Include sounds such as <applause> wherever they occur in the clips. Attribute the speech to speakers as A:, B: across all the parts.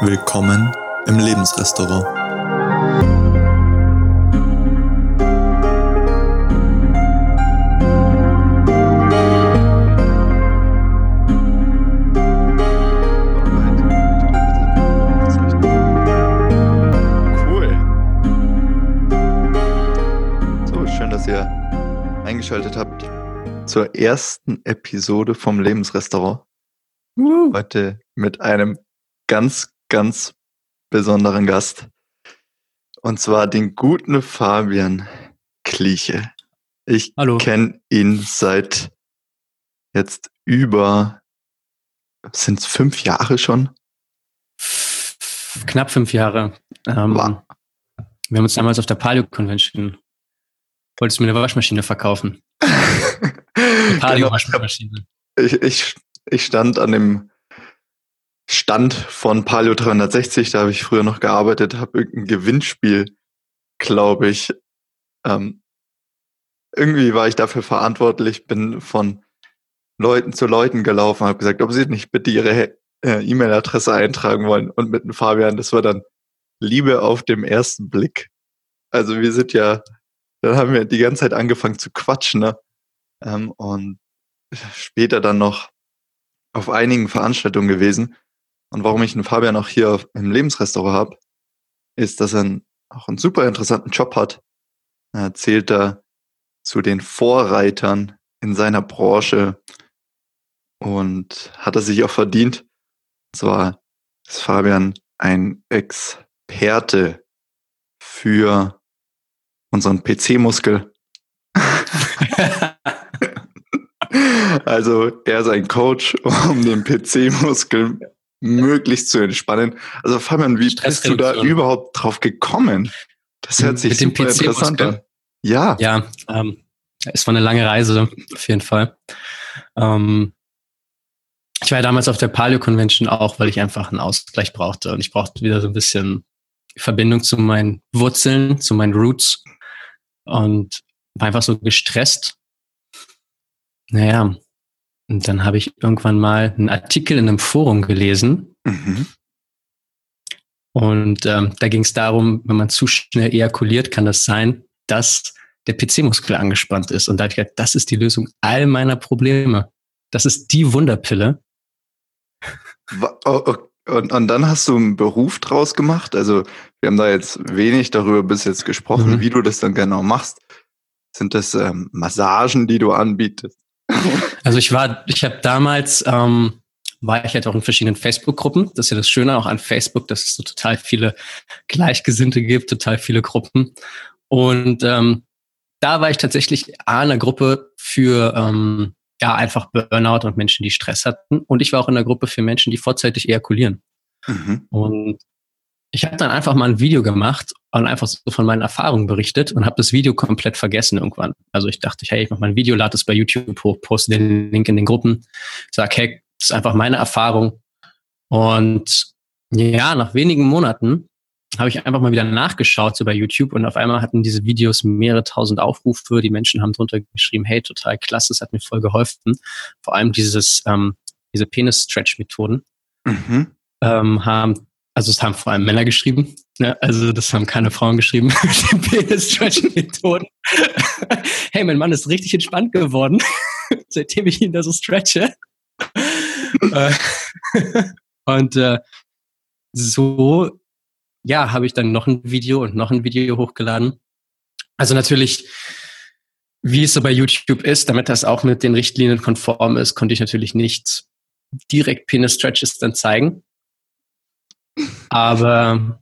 A: Willkommen im Lebensrestaurant.
B: Cool. So, schön, dass ihr eingeschaltet habt zur ersten Episode vom Lebensrestaurant. Heute mit einem ganz, ganz besonderen Gast. Und zwar den guten Fabian Kliche. Ich kenne ihn seit jetzt über, sind es fünf Jahre schon?
C: Knapp fünf Jahre. Ähm,
B: Wow.
C: Wir haben uns damals auf der Palio Convention. Wolltest du mir eine Waschmaschine verkaufen? <laughs> Eine Palio
B: Genau,
C: Waschmaschine.
B: ich, ich, ich stand an dem Stand von Palio 360, da habe ich früher noch gearbeitet, habe irgendein Gewinnspiel, glaube ich. Ähm, irgendwie war ich dafür verantwortlich, bin von Leuten zu Leuten gelaufen, habe gesagt, ob sie nicht bitte ihre äh, E-Mail-Adresse eintragen wollen. Und mit dem Fabian, das war dann Liebe auf dem ersten Blick. Also wir sind ja, dann haben wir die ganze Zeit angefangen zu quatschen, ne? Ähm, und später dann noch auf einigen Veranstaltungen gewesen. Und warum ich den Fabian auch hier im Lebensrestaurant habe, ist, dass er einen, auch einen super interessanten Job hat. Er zählt da zu den Vorreitern in seiner Branche und hat er sich auch verdient. Und zwar ist Fabian ein Experte für unseren PC-Muskel. <laughs> <laughs> Also er ist ein Coach, um den PC-Muskel möglichst zu entspannen. Also Fabian, wie bist du da überhaupt drauf gekommen? Das hört sich
C: Mit
B: super interessant an. Ja.
C: ja, ähm, es war eine lange Reise, auf jeden Fall. Ähm, ich war ja damals auf der Palio Convention auch, weil ich einfach einen Ausgleich brauchte. Und ich brauchte wieder so ein bisschen Verbindung zu meinen Wurzeln, zu meinen Roots. Und war einfach so gestresst. Naja, und dann habe ich irgendwann mal einen Artikel in einem Forum gelesen.
B: Mhm.
C: Und ähm, da ging es darum, wenn man zu schnell ejakuliert, kann das sein, dass der PC-Muskel angespannt ist. Und da habe ich gedacht, das ist die Lösung all meiner Probleme. Das ist die Wunderpille.
B: Und, und dann hast du einen Beruf draus gemacht. Also wir haben da jetzt wenig darüber bis jetzt gesprochen,
C: Mhm.
B: wie du das dann genau machst. Sind das ähm, Massagen, die du anbietest?
C: Also ich war, ich habe damals, ähm, war ich halt auch in verschiedenen Facebook-Gruppen. Das ist ja das Schöne auch an Facebook, dass es so total viele Gleichgesinnte gibt, total viele Gruppen. Und ähm, da war ich tatsächlich A, in einer Gruppe für ähm, ja einfach Burnout und Menschen, die Stress hatten. Und ich war auch in einer Gruppe für Menschen, die vorzeitig ejakulieren.
B: Mhm.
C: Und ich habe dann einfach mal ein Video gemacht und einfach so von meinen Erfahrungen berichtet und habe das Video komplett vergessen irgendwann. Also ich dachte, hey, ich mache mal ein Video, lade es bei YouTube hoch, poste den Link in den Gruppen, sag, hey, das ist einfach meine Erfahrung. Und ja, nach wenigen Monaten habe ich einfach mal wieder nachgeschaut so bei YouTube und auf einmal hatten diese Videos mehrere tausend Aufrufe. Die Menschen haben drunter geschrieben, hey, total klasse, es hat mir voll geholfen. Vor allem dieses, ähm, diese Penis-Stretch-Methoden
B: Mhm.
C: ähm, haben, also es haben vor allem Männer geschrieben, ne? also das haben keine Frauen geschrieben, <laughs> hey, mein Mann ist richtig entspannt geworden, <laughs> seitdem ich ihn da so stretche. Äh, <laughs> und äh, so, ja, habe ich dann noch ein Video und noch ein Video hochgeladen. Also natürlich, wie es so bei YouTube ist, damit das auch mit den Richtlinien konform ist, konnte ich natürlich nicht direkt Penis-Stretches dann zeigen. Aber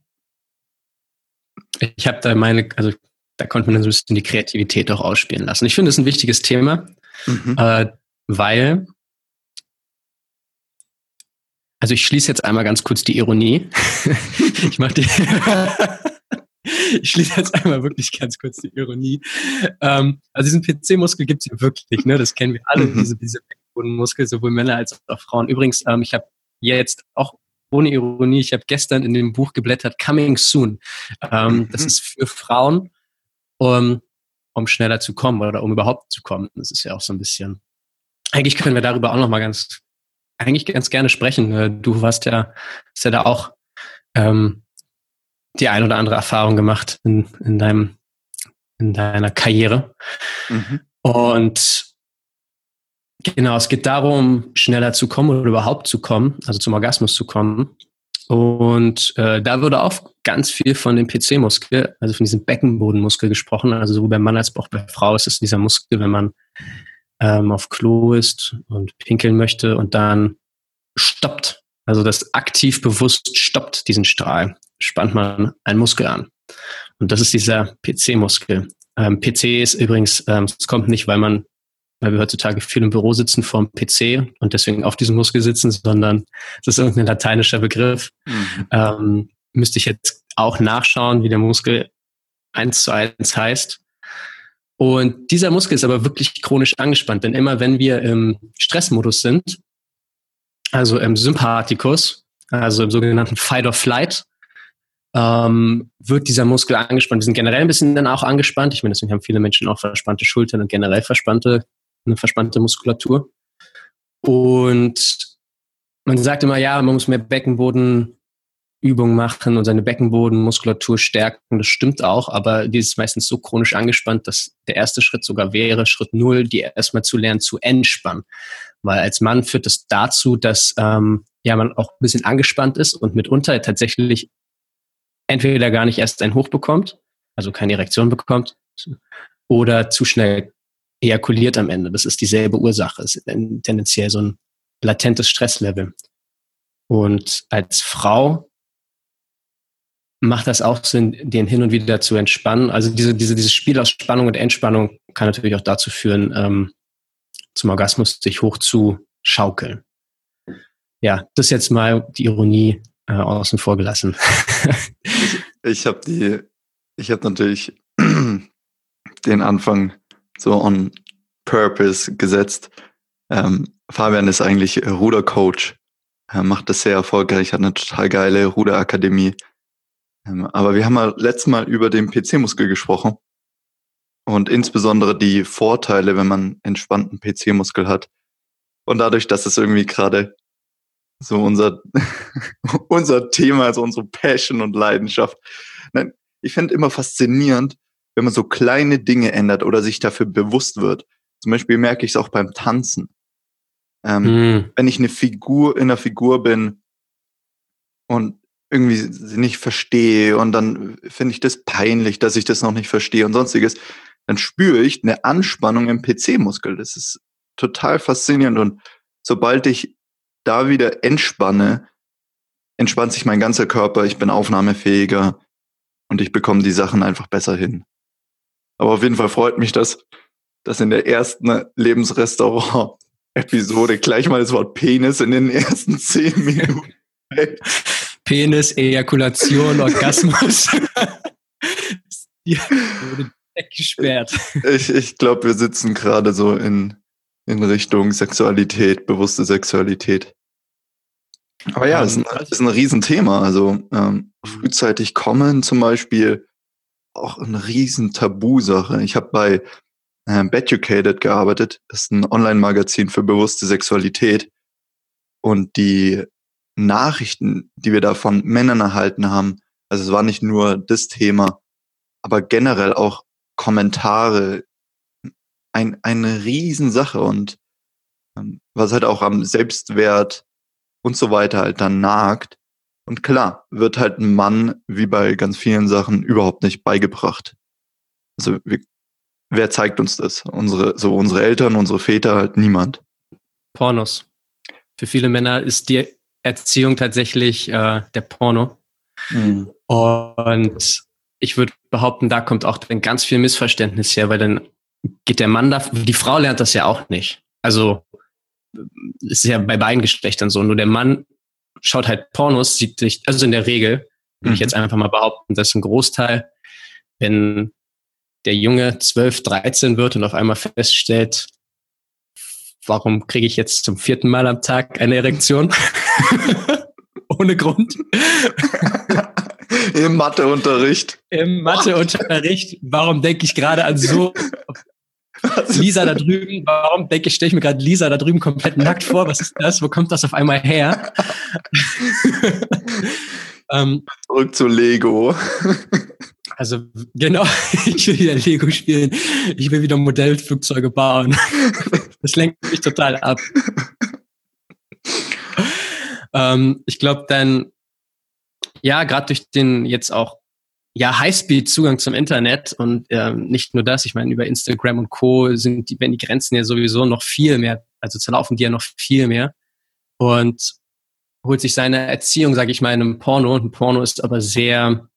C: ich habe da meine, also da konnte man so ein bisschen die Kreativität auch ausspielen lassen. Ich finde es ein wichtiges Thema,
B: Mhm.
C: äh, weil, also ich schließe jetzt einmal ganz kurz die Ironie. <laughs> ich mache die, <laughs> ich schließe jetzt einmal wirklich ganz kurz die Ironie. Ähm, also diesen PC-Muskel gibt es ja wirklich, ne? Das kennen wir alle,
B: Mhm.
C: diese, diese Beckenbodenmuskel, sowohl Männer als auch Frauen. Übrigens, ähm, ich habe jetzt auch ohne Ironie, ich habe gestern in dem Buch geblättert, Coming Soon. Ähm, Das
B: Mhm.
C: ist für Frauen, um, um schneller zu kommen oder um überhaupt zu kommen. Das ist ja auch so ein bisschen. Eigentlich können wir darüber auch noch mal ganz, eigentlich ganz gerne sprechen. Äh, Du warst ja, hast ja da auch ähm, die ein oder andere Erfahrung gemacht in, in deinem, in deiner Karriere. Mhm. Und genau, es geht darum, schneller zu kommen oder überhaupt zu kommen, also zum Orgasmus zu kommen. Und äh, da wurde auch ganz viel von dem PC-Muskel, also von diesem Beckenbodenmuskel gesprochen. Also sowohl beim Mann als auch bei Frau ist es dieser Muskel, wenn man ähm, auf Klo ist und pinkeln möchte und dann stoppt, also das aktiv bewusst stoppt diesen Strahl, spannt man einen Muskel an. Und das ist dieser PC-Muskel. Ähm, PC ist übrigens, ähm, es kommt nicht, weil man, weil wir heutzutage viel im Büro sitzen vor dem PC und deswegen auf diesem Muskel sitzen, sondern das ist irgendein lateinischer Begriff. Mhm. Ähm, müsste ich jetzt auch nachschauen, wie der Muskel eins zu eins heißt. Und dieser Muskel ist aber wirklich chronisch angespannt, denn immer wenn wir im Stressmodus sind, also im Sympathikus, also im sogenannten Fight or Flight, ähm, wird dieser Muskel angespannt. Wir sind generell ein bisschen dann auch angespannt. Ich meine, deswegen haben viele Menschen auch verspannte Schultern und generell verspannte, eine verspannte Muskulatur. Und man sagt immer, ja, man muss mehr Beckenboden Übungen machen und seine Beckenbodenmuskulatur stärken. Das stimmt auch, aber die ist meistens so chronisch angespannt, dass der erste Schritt sogar wäre, Schritt null, die erstmal zu lernen zu entspannen. Weil als Mann führt das dazu, dass ähm, ja man auch ein bisschen angespannt ist und mitunter tatsächlich entweder gar nicht erst ein Hoch bekommt, also keine Erektion bekommt, oder zu schnell ejakuliert am Ende. Das ist dieselbe Ursache. Es ist tendenziell so ein latentes Stresslevel. Und als Frau macht das auch Sinn, den hin und wieder zu entspannen. Also diese, diese, dieses Spiel aus Spannung und Entspannung kann natürlich auch dazu führen, ähm, zum Orgasmus sich hoch zu schaukeln. Ja, das jetzt mal die Ironie äh, außen vor gelassen.
B: ich ich habe die, ich habe natürlich den Anfang so on purpose gesetzt. Ähm, Fabian ist eigentlich Rudercoach, er macht das sehr erfolgreich, hat eine total geile Ruderakademie ähm, aber wir haben ja letztes Mal über den PC-Muskel gesprochen und insbesondere die Vorteile, wenn man entspannten PC-Muskel hat. Und dadurch, dass es irgendwie gerade so unser, <laughs> unser Thema, also unsere Passion und Leidenschaft. Nein, ich finde immer faszinierend, wenn man so kleine Dinge ändert oder sich dafür bewusst wird. Zum Beispiel merke ich es auch beim Tanzen. Ähm, mm. Wenn ich eine Figur in einer Figur bin und irgendwie sie nicht verstehe und dann finde ich das peinlich, dass ich das noch nicht verstehe und sonstiges, dann spüre ich eine Anspannung im PC-Muskel. Das ist total faszinierend und sobald ich da wieder entspanne, entspannt sich mein ganzer Körper, ich bin aufnahmefähiger und ich bekomme die Sachen einfach besser hin. Aber auf jeden Fall freut mich das, dass in der ersten Lebensrestaurant-Episode gleich mal das Wort Penis in den ersten zehn Minuten
C: Penis, Ejakulation, Orgasmus. Die <laughs> wurde weggesperrt.
B: Ich, ich glaube, wir sitzen gerade so in, in Richtung Sexualität, bewusste Sexualität. Aber ja, es ist, ein, ist ein Riesenthema. Also ähm, frühzeitig kommen zum Beispiel auch eine riesen Tabusache. Ich habe bei ähm, Beducated gearbeitet. Das ist ein Online-Magazin für bewusste Sexualität. Und die Nachrichten, die wir da von Männern erhalten haben, also es war nicht nur das Thema, aber generell auch Kommentare, ein, eine Riesensache und ähm, was halt auch am Selbstwert und so weiter halt dann nagt. Und klar, wird halt ein Mann, wie bei ganz vielen Sachen, überhaupt nicht beigebracht. Also wir, wer zeigt uns das? Unsere, so unsere Eltern, unsere Väter, halt niemand.
C: Pornos. Für viele Männer ist die Erziehung tatsächlich äh, der Porno. Mhm. Und ich würde behaupten, da kommt auch dann ganz viel Missverständnis her, weil dann geht der Mann da, die Frau lernt das ja auch nicht. Also ist ja bei beiden Geschlechtern so. Nur der Mann schaut halt Pornos, sieht sich, also in der Regel, würde mhm. ich jetzt einfach mal behaupten, dass ein Großteil, wenn der Junge 12, 13 wird und auf einmal feststellt, warum kriege ich jetzt zum vierten Mal am Tag eine Erektion? <laughs> Ohne Grund.
B: Im Matheunterricht.
C: Im Matheunterricht. Warum denke ich gerade an so <laughs> <laughs> Lisa da drüben, warum denke ich, stelle ich mir gerade Lisa da drüben komplett nackt vor? Was ist das? Wo kommt das auf einmal her? <laughs>
B: ähm, Zurück zu Lego. <laughs>
C: Also genau, ich will wieder Lego spielen. Ich will wieder Modellflugzeuge bauen. Das lenkt mich total ab. Ähm, ich glaube dann, ja, gerade durch den jetzt auch ja Highspeed-Zugang zum Internet und ähm, nicht nur das, ich meine, über Instagram und Co. sind die, wenn die Grenzen ja sowieso noch viel mehr, also zerlaufen die ja noch viel mehr. Und holt sich seine Erziehung, sage ich mal, in einem Porno. Und ein Porno ist aber sehr,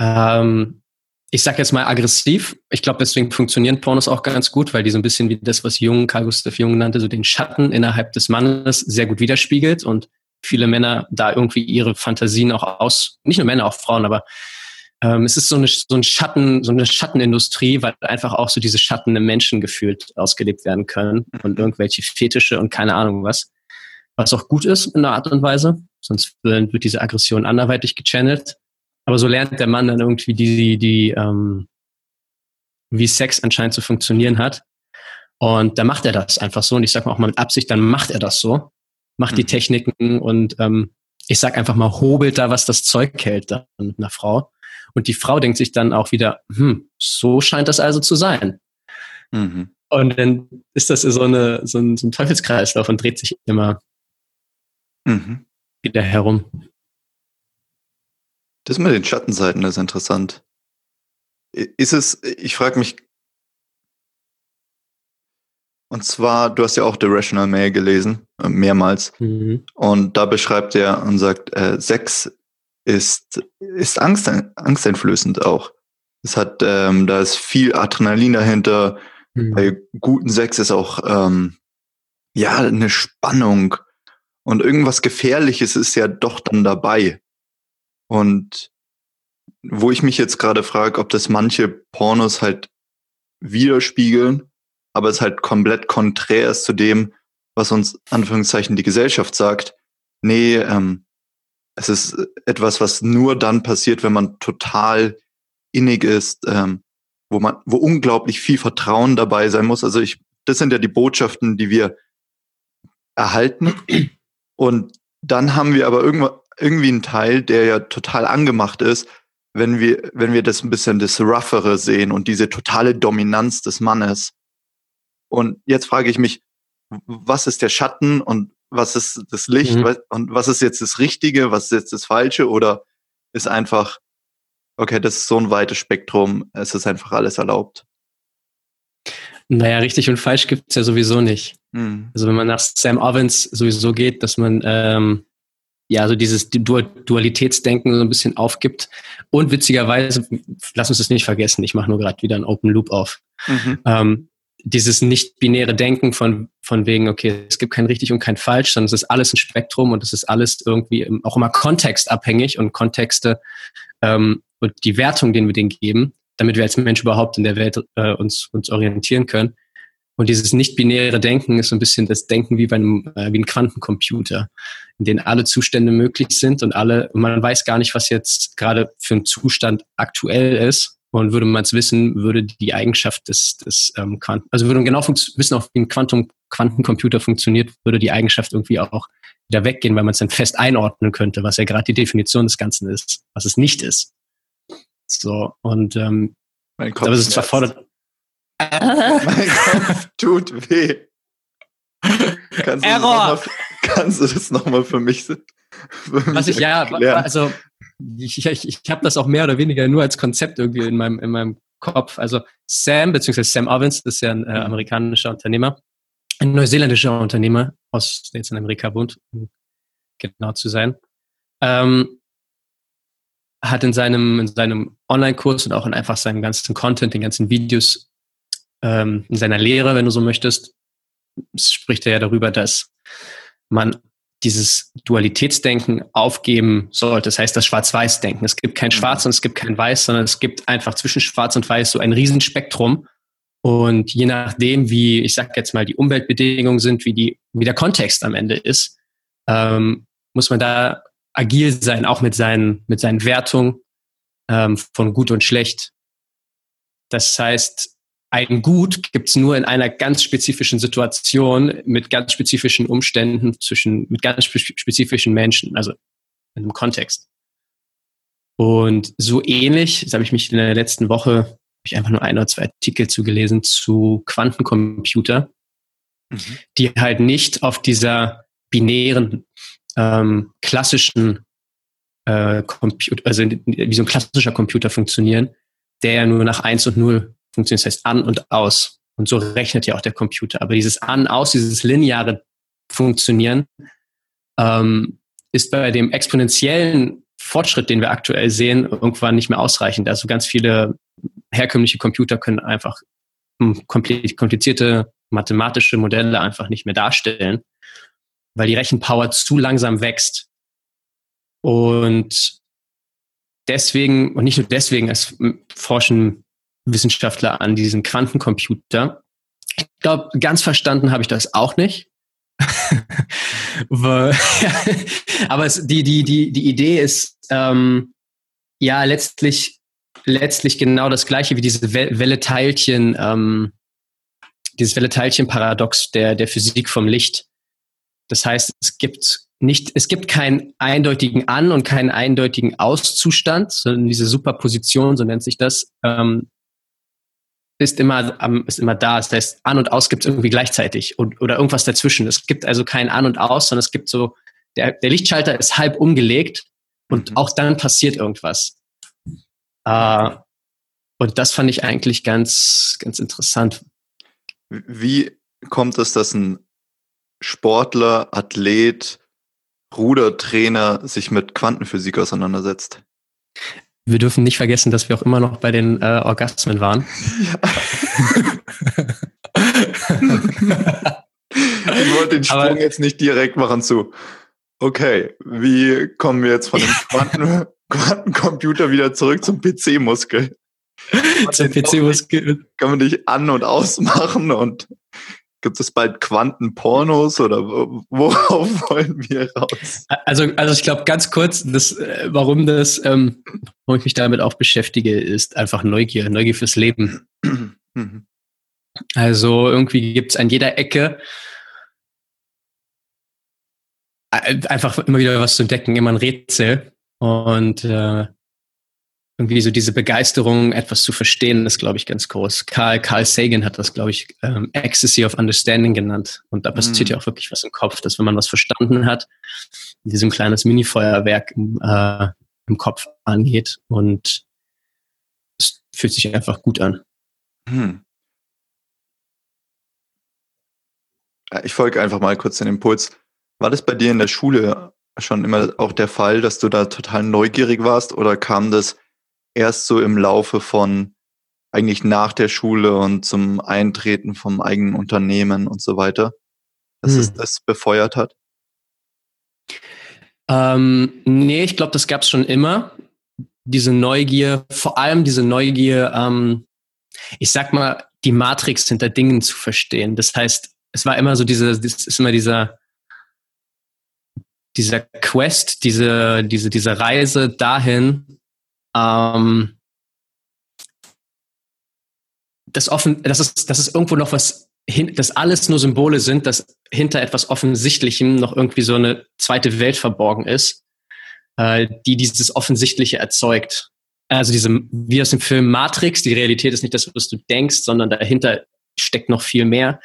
C: ähm, ich sag jetzt mal aggressiv. Ich glaube, deswegen funktionieren Pornos auch ganz gut, weil die so ein bisschen wie das, was Jung, Carl Gustav Jung nannte, so den Schatten innerhalb des Mannes sehr gut widerspiegelt und viele Männer da irgendwie ihre Fantasien auch aus, nicht nur Männer, auch Frauen, aber ähm, es ist so eine, so ein Schatten, so eine Schattenindustrie, weil einfach auch so diese Schatten im Menschen gefühlt ausgelebt werden können und mhm. irgendwelche Fetische und keine Ahnung was was auch gut ist in einer Art und Weise, sonst wird diese Aggression anderweitig gechannelt. Aber so lernt der Mann dann irgendwie die, die, ähm, wie Sex anscheinend zu funktionieren hat. Und da macht er das einfach so. Und ich sage mal auch mal mit Absicht, dann macht er das so. Macht mhm. die Techniken und ähm, ich sag einfach mal, hobelt da, was das Zeug hält dann mit einer Frau. Und die Frau denkt sich dann auch wieder, hm, so scheint das also zu sein. Mhm. Und dann ist das so, eine, so, ein, so ein Teufelskreislauf und dreht sich immer mhm. wieder herum.
B: Das mit den Schattenseiten ist interessant. Ist es, ich frage mich, und zwar, du hast ja auch The Rational Mail gelesen, äh, mehrmals. Mhm. Und da beschreibt er und sagt, äh, Sex ist, ist Angst, angsteinflößend auch. Es hat, ähm, da ist viel Adrenalin dahinter. Mhm. Bei guten Sex ist auch, ähm, ja, eine Spannung. Und irgendwas Gefährliches ist ja doch dann dabei. Und wo ich mich jetzt gerade frage, ob das manche Pornos halt widerspiegeln, aber es halt komplett konträr ist zu dem, was uns Anführungszeichen die Gesellschaft sagt. Nee, ähm, es ist etwas, was nur dann passiert, wenn man total innig ist, ähm, wo man, wo unglaublich viel Vertrauen dabei sein muss. Also ich, das sind ja die Botschaften, die wir erhalten. <clears throat> Und dann haben wir aber irgendwie einen Teil, der ja total angemacht ist, wenn wir, wenn wir das ein bisschen das Roughere sehen und diese totale Dominanz des Mannes. Und jetzt frage ich mich, was ist der Schatten und was ist das Licht mhm. und was ist jetzt das Richtige, was ist jetzt das Falsche oder ist einfach, okay, das ist so ein weites Spektrum, es ist einfach alles erlaubt.
C: Naja, richtig und falsch gibt's ja sowieso nicht. Mhm. Also wenn man nach Sam Ovens sowieso geht, dass man ähm, ja so dieses Dualitätsdenken so ein bisschen aufgibt. Und witzigerweise, lass uns das nicht vergessen, ich mache nur gerade wieder einen Open Loop auf. Mhm. Ähm, dieses nicht-binäre Denken von, von wegen, okay, es gibt kein richtig und kein falsch, sondern es ist alles ein Spektrum und es ist alles irgendwie auch immer kontextabhängig und Kontexte ähm, und die Wertung, den wir denen geben, damit wir als Mensch überhaupt in der Welt äh, uns, uns orientieren können. Und dieses nicht-binäre Denken ist so ein bisschen das Denken wie bei einem, äh, wie ein Quantencomputer, in dem alle Zustände möglich sind und alle, man weiß gar nicht, was jetzt gerade für ein Zustand aktuell ist. Und würde man es wissen, würde die Eigenschaft des, des ähm, Quanten, also würde man genau wissen, auch wie ein Quantum, Quantencomputer funktioniert, würde die Eigenschaft irgendwie auch wieder weggehen, weil man es dann fest einordnen könnte, was ja gerade die Definition des Ganzen ist, was es nicht ist. So, und ähm,
B: mein Kopf aber es ist zwar fordert. <laughs> mein Kopf tut weh. Kannst du,
C: Error.
B: Das noch mal, kannst du das nochmal für mich, für
C: mich Was ich, ja, also ich, ich, ich habe das auch mehr oder weniger nur als Konzept irgendwie in meinem, in meinem Kopf. Also Sam, beziehungsweise Sam Ovens, das ist ja ein äh, mhm. amerikanischer Unternehmer, ein neuseeländischer Unternehmer, aus, der jetzt in Amerika wohnt, um genau zu sein. Ähm, hat in seinem, in seinem Online-Kurs und auch in einfach seinem ganzen Content, den ganzen Videos, ähm, in seiner Lehre, wenn du so möchtest, spricht er ja darüber, dass man dieses Dualitätsdenken aufgeben sollte. Das heißt, das Schwarz-Weiß-Denken. Es gibt kein mhm. Schwarz und es gibt kein Weiß, sondern es gibt einfach zwischen Schwarz und Weiß so ein Riesenspektrum. Und je nachdem, wie, ich sag jetzt mal, die Umweltbedingungen sind, wie die, wie der Kontext am Ende ist, ähm, muss man da agil sein, auch mit seinen, mit seinen Wertungen ähm, von gut und schlecht. Das heißt, ein Gut gibt's nur in einer ganz spezifischen Situation mit ganz spezifischen Umständen zwischen mit ganz spezifischen Menschen, also in einem Kontext. Und so ähnlich, das habe ich mich in der letzten Woche, ich einfach nur ein oder zwei Artikel zugelesen zu Quantencomputer, mhm. die halt nicht auf dieser binären, ähm, klassischen äh, Computer, also wie so ein klassischer Computer funktionieren, der ja nur nach eins und null funktioniert, das heißt an und aus. Und so rechnet ja auch der Computer. Aber dieses an, aus, dieses lineare Funktionieren ähm, ist bei dem exponentiellen Fortschritt, den wir aktuell sehen, irgendwann nicht mehr ausreichend. Also ganz viele herkömmliche Computer können einfach komplizierte mathematische Modelle einfach nicht mehr darstellen, weil die Rechenpower zu langsam wächst. Und deswegen, und nicht nur deswegen, es forschen Wissenschaftler an diesen Quantencomputer. Ich glaube, ganz verstanden habe ich das auch nicht. <laughs> <laughs> Aber es, die, die, die, die Idee ist ähm, ja letztlich, letztlich genau das gleiche wie diese Welle-Teilchen, ähm, dieses Welle-Teilchen-Paradox der, der Physik vom Licht. Das heißt, es gibt nicht, es gibt keinen eindeutigen An- und keinen eindeutigen Auszustand, sondern diese Superposition, so nennt sich das, ähm, ist immer, ist immer da. Das heißt, an und aus gibt es irgendwie gleichzeitig und, oder irgendwas dazwischen. Es gibt also kein an und aus, sondern es gibt so, der, der Lichtschalter ist halb umgelegt und mhm. auch dann passiert irgendwas. Äh, und das fand ich eigentlich ganz, ganz interessant.
B: Wie kommt es, dass ein Sportler, Athlet, Rudertrainer sich mit Quantenphysik auseinandersetzt?
C: Wir dürfen nicht vergessen, dass wir auch immer noch bei den äh, Orgasmen waren.
B: Ja. <laughs> ich wollte den Sprung Aber, jetzt nicht direkt machen zu. Okay, wie kommen wir jetzt von dem Quanten <laughs> Quantencomputer wieder zurück zum PC-Muskel?
C: Zum PC-Muskel.
B: Kann man dich an- und ausmachen und Gibt es bald Quantenpornos oder worauf <laughs> wollen wir raus?
C: Also, also ich glaube ganz kurz, das, äh, warum das, ähm, warum ich mich damit auch beschäftige, ist einfach Neugier, Neugier fürs Leben. <clears throat> Mhm. Also irgendwie gibt es an jeder Ecke äh, einfach immer wieder was zu entdecken, immer ein Rätsel. Und äh, irgendwie so diese Begeisterung, etwas zu verstehen, ist, glaube ich, ganz groß. Carl, Carl Sagan hat das, glaube ich, ähm, Ecstasy of Understanding genannt. Und da passiert mm. ja auch wirklich was im Kopf, dass wenn man was verstanden hat, wie so ein kleines Mini-Feuerwerk im, äh, im Kopf angeht. Und es fühlt sich einfach gut an. Hm.
B: Ich folge einfach mal kurz den Impuls. War das bei dir in der Schule schon immer auch der Fall, dass du da total neugierig warst oder kam das erst so im Laufe von eigentlich nach der Schule und zum Eintreten vom eigenen Unternehmen und so weiter, dass hm. es das befeuert hat?
C: Ähm, nee, ich glaube, das gab es schon immer. Diese Neugier, vor allem diese Neugier, ähm, ich sag mal, die Matrix hinter Dingen zu verstehen. Das heißt, es war immer so diese, das ist immer dieser, dieser Quest, diese, diese, diese Reise dahin, ähm, das offen, das ist, das ist irgendwo noch was, hin, dass alles nur Symbole sind, dass hinter etwas Offensichtlichem noch irgendwie so eine zweite Welt verborgen ist, äh, die dieses Offensichtliche erzeugt. Also diese, wie aus dem Film Matrix, die Realität ist nicht das, was du denkst, sondern dahinter steckt noch viel mehr.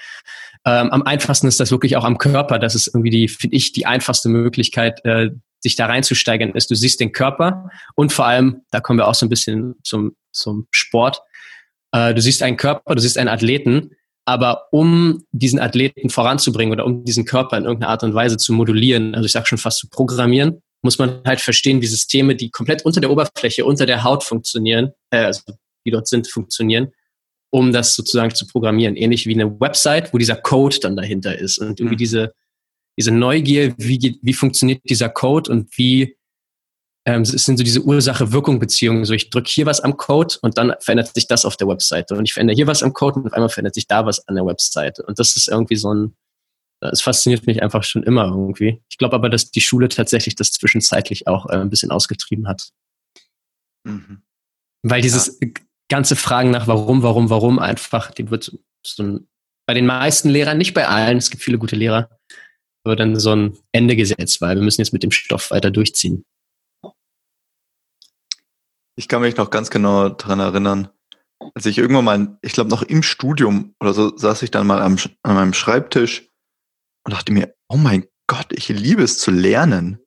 C: Ähm, am einfachsten ist das wirklich auch am Körper. Das ist irgendwie die, finde ich, die einfachste Möglichkeit, äh, sich da reinzusteigern ist. Du siehst den Körper und vor allem, da kommen wir auch so ein bisschen zum, zum Sport, äh, du siehst einen Körper, du siehst einen Athleten, aber um diesen Athleten voranzubringen oder um diesen Körper in irgendeiner Art und Weise zu modulieren, also ich sage schon fast zu programmieren, muss man halt verstehen, wie Systeme, die komplett unter der Oberfläche, unter der Haut funktionieren, äh, also die dort sind, funktionieren, um das sozusagen zu programmieren. Ähnlich wie eine Website, wo dieser Code dann dahinter ist und irgendwie mhm. diese diese Neugier, wie, wie funktioniert dieser Code und wie ähm, es sind so diese Ursache-Wirkung-Beziehungen. So, ich drücke hier was am Code und dann verändert sich das auf der Webseite. Und ich verändere hier was am Code und auf einmal verändert sich da was an der Webseite. Und das ist irgendwie so ein, es fasziniert mich einfach schon immer irgendwie. Ich glaube aber, dass die Schule tatsächlich das zwischenzeitlich auch äh, ein bisschen ausgetrieben hat. Mhm. Weil dieses ja. ganze Fragen nach warum, warum, warum einfach, die wird so ein, bei den meisten Lehrern, nicht bei allen, es gibt viele gute Lehrer, aber dann so ein Ende gesetzt, weil wir müssen jetzt mit dem Stoff weiter durchziehen.
B: Ich kann mich noch ganz genau daran erinnern, als ich irgendwann mal, ich glaube noch im Studium oder so, saß ich dann mal am, an meinem Schreibtisch und dachte mir, oh mein Gott, ich liebe es zu lernen.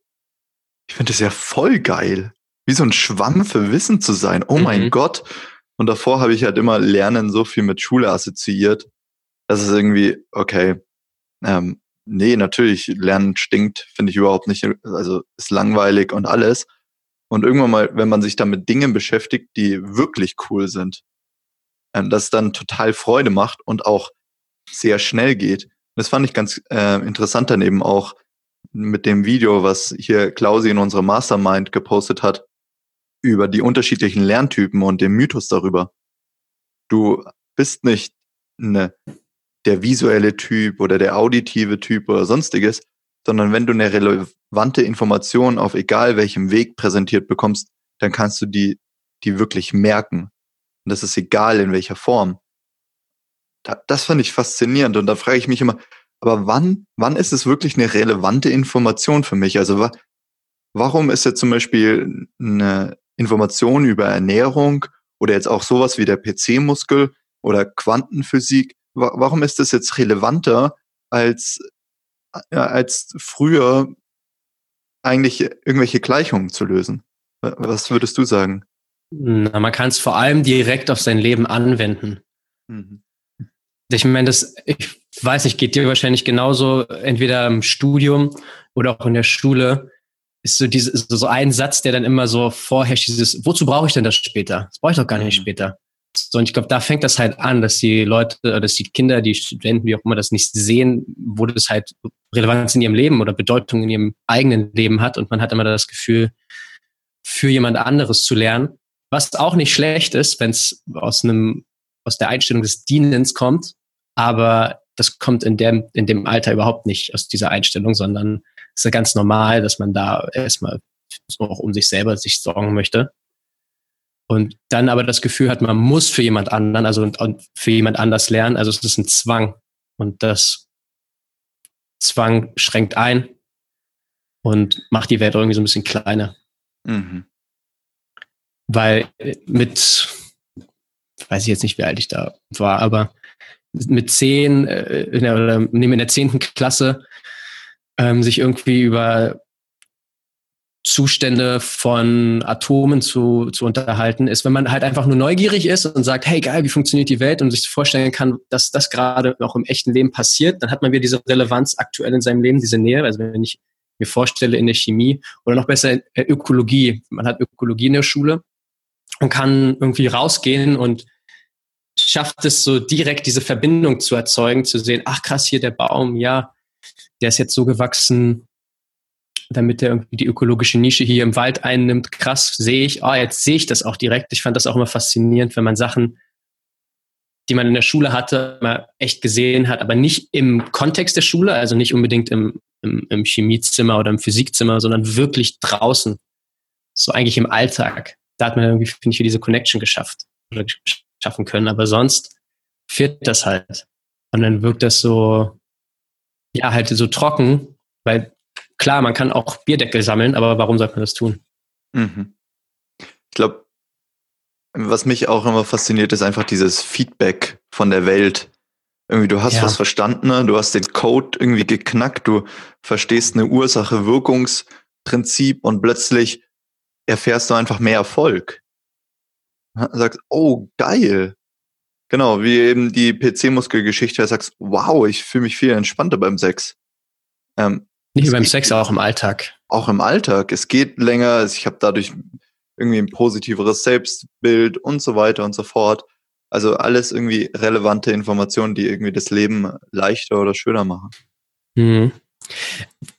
B: Ich finde es ja voll geil. Wie so ein Schwamm für Wissen zu sein. Oh mhm. mein Gott. Und davor habe ich halt immer Lernen so viel mit Schule assoziiert. Das ist irgendwie, okay, ähm, nee, natürlich, Lernen stinkt, finde ich überhaupt nicht, also ist langweilig und alles. Und irgendwann mal, wenn man sich dann mit Dingen beschäftigt, die wirklich cool sind, ähm, das dann total Freude macht und auch sehr schnell geht. Das fand ich ganz äh, interessant dann eben auch mit dem Video, was hier Klausi in unserer Mastermind gepostet hat, über die unterschiedlichen Lerntypen und den Mythos darüber. Du bist nicht eine, der visuelle Typ oder der auditive Typ oder sonstiges, sondern wenn du eine relevante Information auf egal welchem Weg präsentiert bekommst, dann kannst du die, die wirklich merken. Und das ist egal in welcher Form. Da, das fand ich faszinierend und da frage ich mich immer, aber wann, wann ist es wirklich eine relevante Information für mich? Also wa warum ist jetzt zum Beispiel eine Information über Ernährung oder jetzt auch sowas wie der PC-Muskel oder Quantenphysik, warum ist das jetzt relevanter als, äh, als früher eigentlich irgendwelche Gleichungen zu lösen? Was würdest du sagen?
C: Na, man kann es vor allem direkt auf sein Leben anwenden. Mhm. Ich meine, das, ich weiß nicht, geht dir wahrscheinlich genauso, entweder im Studium oder auch in der Schule, ist so diese, so ein Satz, der dann immer so vorherrscht, dieses, wozu brauche ich denn das später? Das brauche ich doch gar nicht mhm. später. So, und ich glaube, da fängt das halt an, dass die Leute, dass die Kinder, die Studenten, wie auch immer, das nicht sehen, wo das halt Relevanz in ihrem Leben oder Bedeutung in ihrem eigenen Leben hat. Und man hat immer das Gefühl, für jemand anderes zu lernen. Was auch nicht schlecht ist, wenn es aus einem, aus der Einstellung des Dienens kommt. Aber das kommt in dem, in dem Alter überhaupt nicht aus dieser Einstellung, sondern es ist ja ganz normal, dass man da erstmal auch um sich selber sich sorgen möchte. Und dann aber das Gefühl hat, man muss für jemand anderen, also und, und für jemand anders lernen. Also es ist ein Zwang. Und das Zwang schränkt ein und macht die Welt irgendwie so ein bisschen kleiner. Mhm. Weil mit, weiß ich jetzt nicht, wie alt ich da war, aber mit zehn, äh, in der, oder in der zehnten Klasse, ähm, sich irgendwie über Zustände von Atomen zu, zu unterhalten, ist, wenn man halt einfach nur neugierig ist und sagt, hey geil, wie funktioniert die Welt und sich vorstellen kann, dass das gerade auch im echten Leben passiert, dann hat man wieder diese Relevanz aktuell in seinem Leben, diese Nähe. Also wenn ich mir vorstelle in der Chemie oder noch besser in der Ökologie, man hat Ökologie in der Schule und kann irgendwie rausgehen und schafft es so direkt diese Verbindung zu erzeugen, zu sehen, ach krass, hier der Baum, ja, der ist jetzt so gewachsen, damit er irgendwie die ökologische Nische hier im Wald einnimmt. Krass, sehe ich, ah, jetzt sehe ich das auch direkt. Ich fand das auch immer faszinierend, wenn man Sachen, die man in der Schule hatte, mal echt gesehen hat, aber nicht im Kontext der Schule, also nicht unbedingt im, im, im Chemiezimmer oder im Physikzimmer, sondern wirklich draußen. So eigentlich im Alltag. Da hat man irgendwie, finde ich, diese Connection geschafft oder schaffen können. Aber sonst fehlt das halt. Und dann wirkt das so, ja, halt so trocken, weil klar, man kann auch Bierdeckel sammeln, aber warum sollte man das tun? Mhm.
B: Ich glaube, was mich auch immer fasziniert, ist einfach dieses Feedback von der Welt. Irgendwie, du hast ja. was verstanden, ne? du hast den Code irgendwie geknackt, du verstehst eine Ursache-Wirkungsprinzip und plötzlich erfährst du einfach mehr Erfolg. Sagst, oh, geil. Genau, wie eben die PC-Muskelgeschichte, sagst, wow, ich fühle mich viel entspannter beim Sex.
C: Ähm, Nicht nur beim Sex, auch im Alltag.
B: Auch im Alltag. Es geht länger, ich habe dadurch irgendwie ein positiveres Selbstbild und so weiter und so fort. Also alles irgendwie relevante Informationen, die irgendwie das Leben leichter oder schöner machen.
C: Mhm.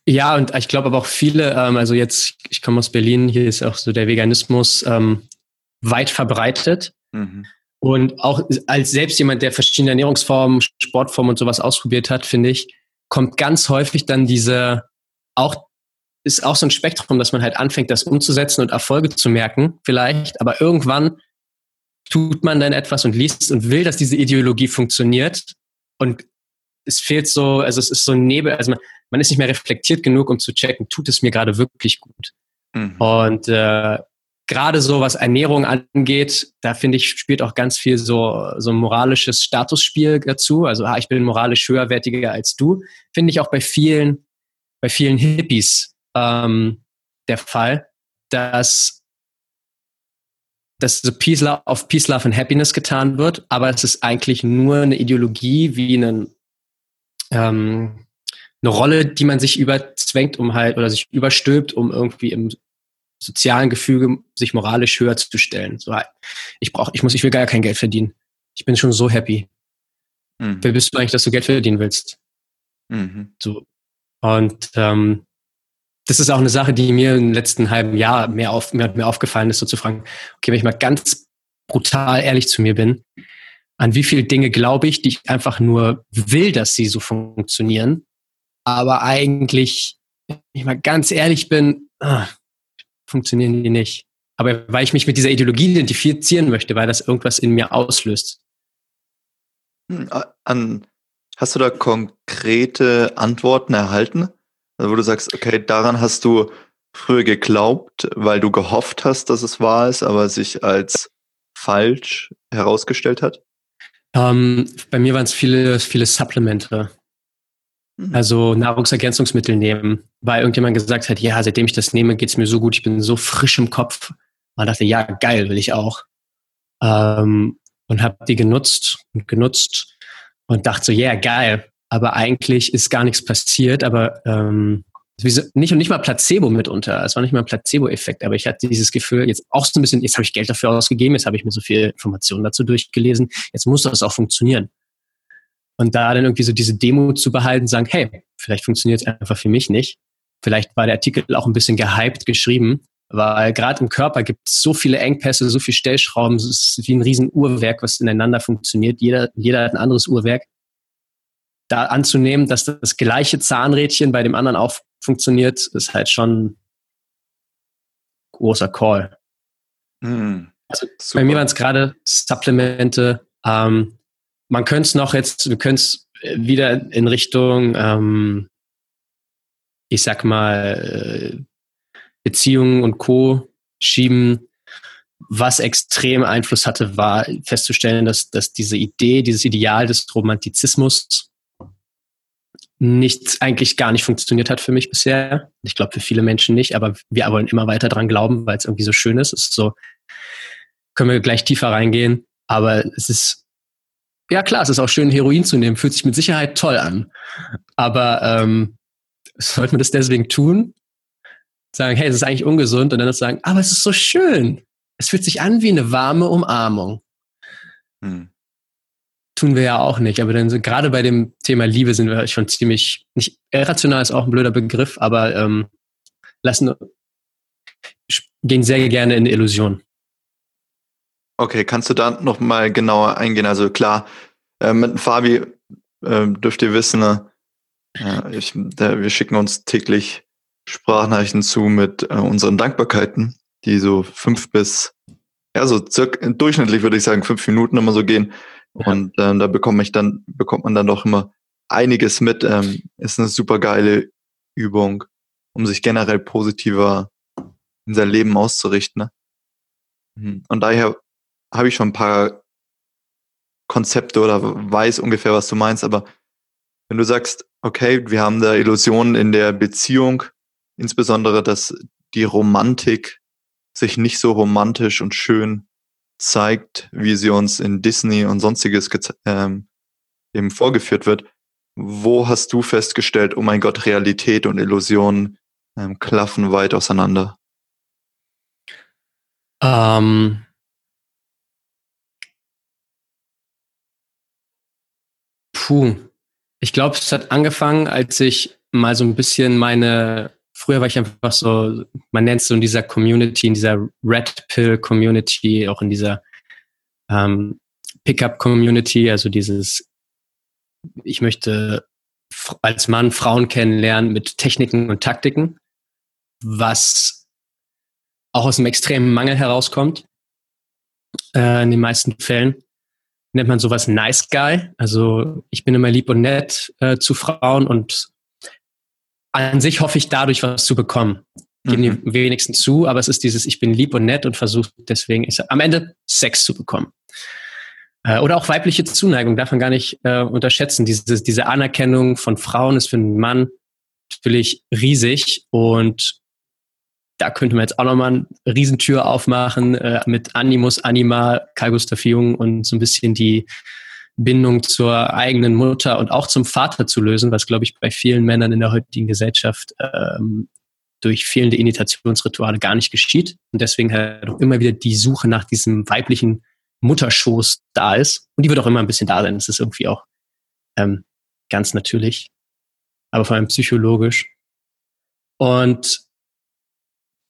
C: Ja, und ich glaube aber auch viele, ähm, also jetzt, ich komme aus Berlin, hier ist auch so der Veganismus ähm, weit verbreitet. Mhm. Und auch als selbst jemand, der verschiedene Ernährungsformen, Sportformen und sowas ausprobiert hat, finde ich, kommt ganz häufig dann diese, auch, ist auch so ein Spektrum, dass man halt anfängt, das umzusetzen und Erfolge zu merken, vielleicht, aber irgendwann tut man dann etwas und liest und will, dass diese Ideologie funktioniert und es fehlt so, also es ist so ein Nebel, also man, man ist nicht mehr reflektiert genug, um zu checken, tut es mir gerade wirklich gut. Mhm. Und äh, gerade so was Ernährung angeht, da finde ich, spielt auch ganz viel so, so ein moralisches Statusspiel dazu. Also, ah, ich bin moralisch höherwertiger als du. Finde ich auch bei vielen, bei vielen Hippies ähm, der Fall, dass, dass so Peace, Love, auf Peace, Love and Happiness getan wird, aber es ist eigentlich nur eine Ideologie wie einen, ähm, eine Rolle, die man sich überzwängt, um halt, oder sich überstülpt, um irgendwie im sozialen Gefüge sich moralisch höher zu stellen. So, ich brauche, ich muss, ich will gar kein Geld verdienen. Ich bin schon so happy. Mhm. Wer bist du eigentlich, dass du Geld verdienen willst? Mhm. So. Und ähm, das ist auch eine Sache, die mir im letzten halben Jahr mehr, auf, mehr, mehr aufgefallen ist, so zu fragen, okay, wenn ich mal ganz brutal ehrlich zu mir bin, an wie viele Dinge glaube ich, die ich einfach nur will, dass sie so funktionieren, aber eigentlich, wenn ich mal ganz ehrlich bin, ah, funktionieren die nicht. Aber weil ich mich mit dieser Ideologie identifizieren möchte, weil das irgendwas in mir auslöst.
B: Hm, an, hast du da konkrete Antworten erhalten? Also wo du sagst, okay, daran hast du früher geglaubt, weil du gehofft hast, dass es wahr ist, aber sich als falsch herausgestellt hat?
C: Ähm, bei mir waren es viele, viele Supplemente. Mhm. Also Nahrungsergänzungsmittel nehmen, weil irgendjemand gesagt hat, ja, seitdem ich das nehme, geht's mir so gut, ich bin so frisch im Kopf. Man dachte, ja, geil, will ich auch. Ähm, und habe die genutzt und genutzt und dachte so, ja, yeah, geil. Aber eigentlich ist gar nichts passiert, aber ähm, nicht und nicht mal Placebo mitunter. Es war nicht mal ein Placebo-Effekt, aber ich hatte dieses Gefühl, jetzt auch so ein bisschen, jetzt habe ich Geld dafür ausgegeben, jetzt habe ich mir so viel Informationen dazu durchgelesen, jetzt muss das auch funktionieren. Und da dann irgendwie so diese Demo zu behalten, sagen, hey, vielleicht funktioniert es einfach für mich nicht. Vielleicht war der Artikel auch ein bisschen gehypt geschrieben, weil gerade im Körper gibt es so viele Engpässe, so viele Stellschrauben, es ist wie ein riesen Uhrwerk, was ineinander funktioniert. Jeder, jeder hat ein anderes Uhrwerk. Da anzunehmen, dass das gleiche Zahnrädchen bei dem anderen auch funktioniert, ist halt schon großer Call. Hm, also bei mir waren es gerade Supplemente, ähm, man könnte es noch jetzt, du könntest wieder in Richtung, ähm, ich sag mal, Beziehungen und Co. schieben. Was extrem Einfluss hatte, war festzustellen, dass, dass diese Idee, dieses Ideal des Romantizismus nicht, eigentlich gar nicht funktioniert hat für mich bisher. Ich glaube für viele Menschen nicht, aber wir wollen immer weiter dran glauben, weil es irgendwie so schön ist. Es ist so, können wir gleich tiefer reingehen. Aber es ist ja klar, es ist auch schön, Heroin zu nehmen, fühlt sich mit Sicherheit toll an. Aber ähm, sollte man das deswegen tun? Sagen, hey, es ist eigentlich ungesund und dann sagen, aber es ist so schön. Es fühlt sich an wie eine warme Umarmung. Hm. Tun wir ja auch nicht. Aber dann sind, gerade bei dem Thema Liebe sind wir schon ziemlich, nicht irrational ist auch ein blöder Begriff, aber ähm, lassen, gehen sehr gerne in Illusion.
B: Okay, kannst du da noch mal genauer eingehen? Also klar, äh, mit Fabi äh, dürft ihr wissen, äh, ich, wir schicken uns täglich Sprachnachrichten zu mit äh, unseren Dankbarkeiten, die so fünf bis, ja, so circa, durchschnittlich würde ich sagen, fünf Minuten immer so gehen. Ja. Und ähm, da bekomme ich dann, bekommt man dann doch immer einiges mit. Ähm, ist eine super geile Übung, um sich generell positiver in sein Leben auszurichten. Ne? Mhm. Und daher habe ich schon ein paar Konzepte oder weiß ungefähr, was du meinst, aber wenn du sagst, okay, wir haben da Illusionen in der Beziehung, insbesondere, dass die Romantik sich nicht so romantisch und schön zeigt, wie sie uns in Disney und sonstiges ähm, eben vorgeführt wird. Wo hast du festgestellt, oh mein Gott, Realität und Illusion ähm, klaffen weit auseinander?
C: Ähm, Puh, ich glaube, es hat angefangen, als ich mal so ein bisschen meine, früher war ich einfach so, man nennt es so in dieser Community, in dieser Red Pill Community, auch in dieser ähm, Pickup Community, also dieses, ich möchte als Mann Frauen kennenlernen mit Techniken und Taktiken, was auch aus einem extremen Mangel herauskommt, äh, in den meisten Fällen nennt man sowas Nice Guy. Also ich bin immer lieb und nett äh, zu Frauen und an sich hoffe ich dadurch was zu bekommen. geben mhm. die wenigsten zu, aber es ist dieses, ich bin lieb und nett und versuche deswegen ich, am Ende Sex zu bekommen. Äh, oder auch weibliche Zuneigung darf man gar nicht äh, unterschätzen. Diese, diese Anerkennung von Frauen ist für einen Mann natürlich riesig und da könnte man jetzt auch nochmal eine Riesentür aufmachen äh, mit Animus, Anima, Jung und so ein bisschen die Bindung zur eigenen Mutter und auch zum Vater zu lösen, was, glaube ich, bei vielen Männern in der heutigen Gesellschaft ähm, durch fehlende Initiationsrituale gar nicht geschieht. Und deswegen halt auch immer wieder die Suche nach diesem weiblichen Mutterschoß da ist. Und die wird auch immer ein bisschen da sein. Das ist irgendwie auch ähm, ganz natürlich, aber vor allem psychologisch. Und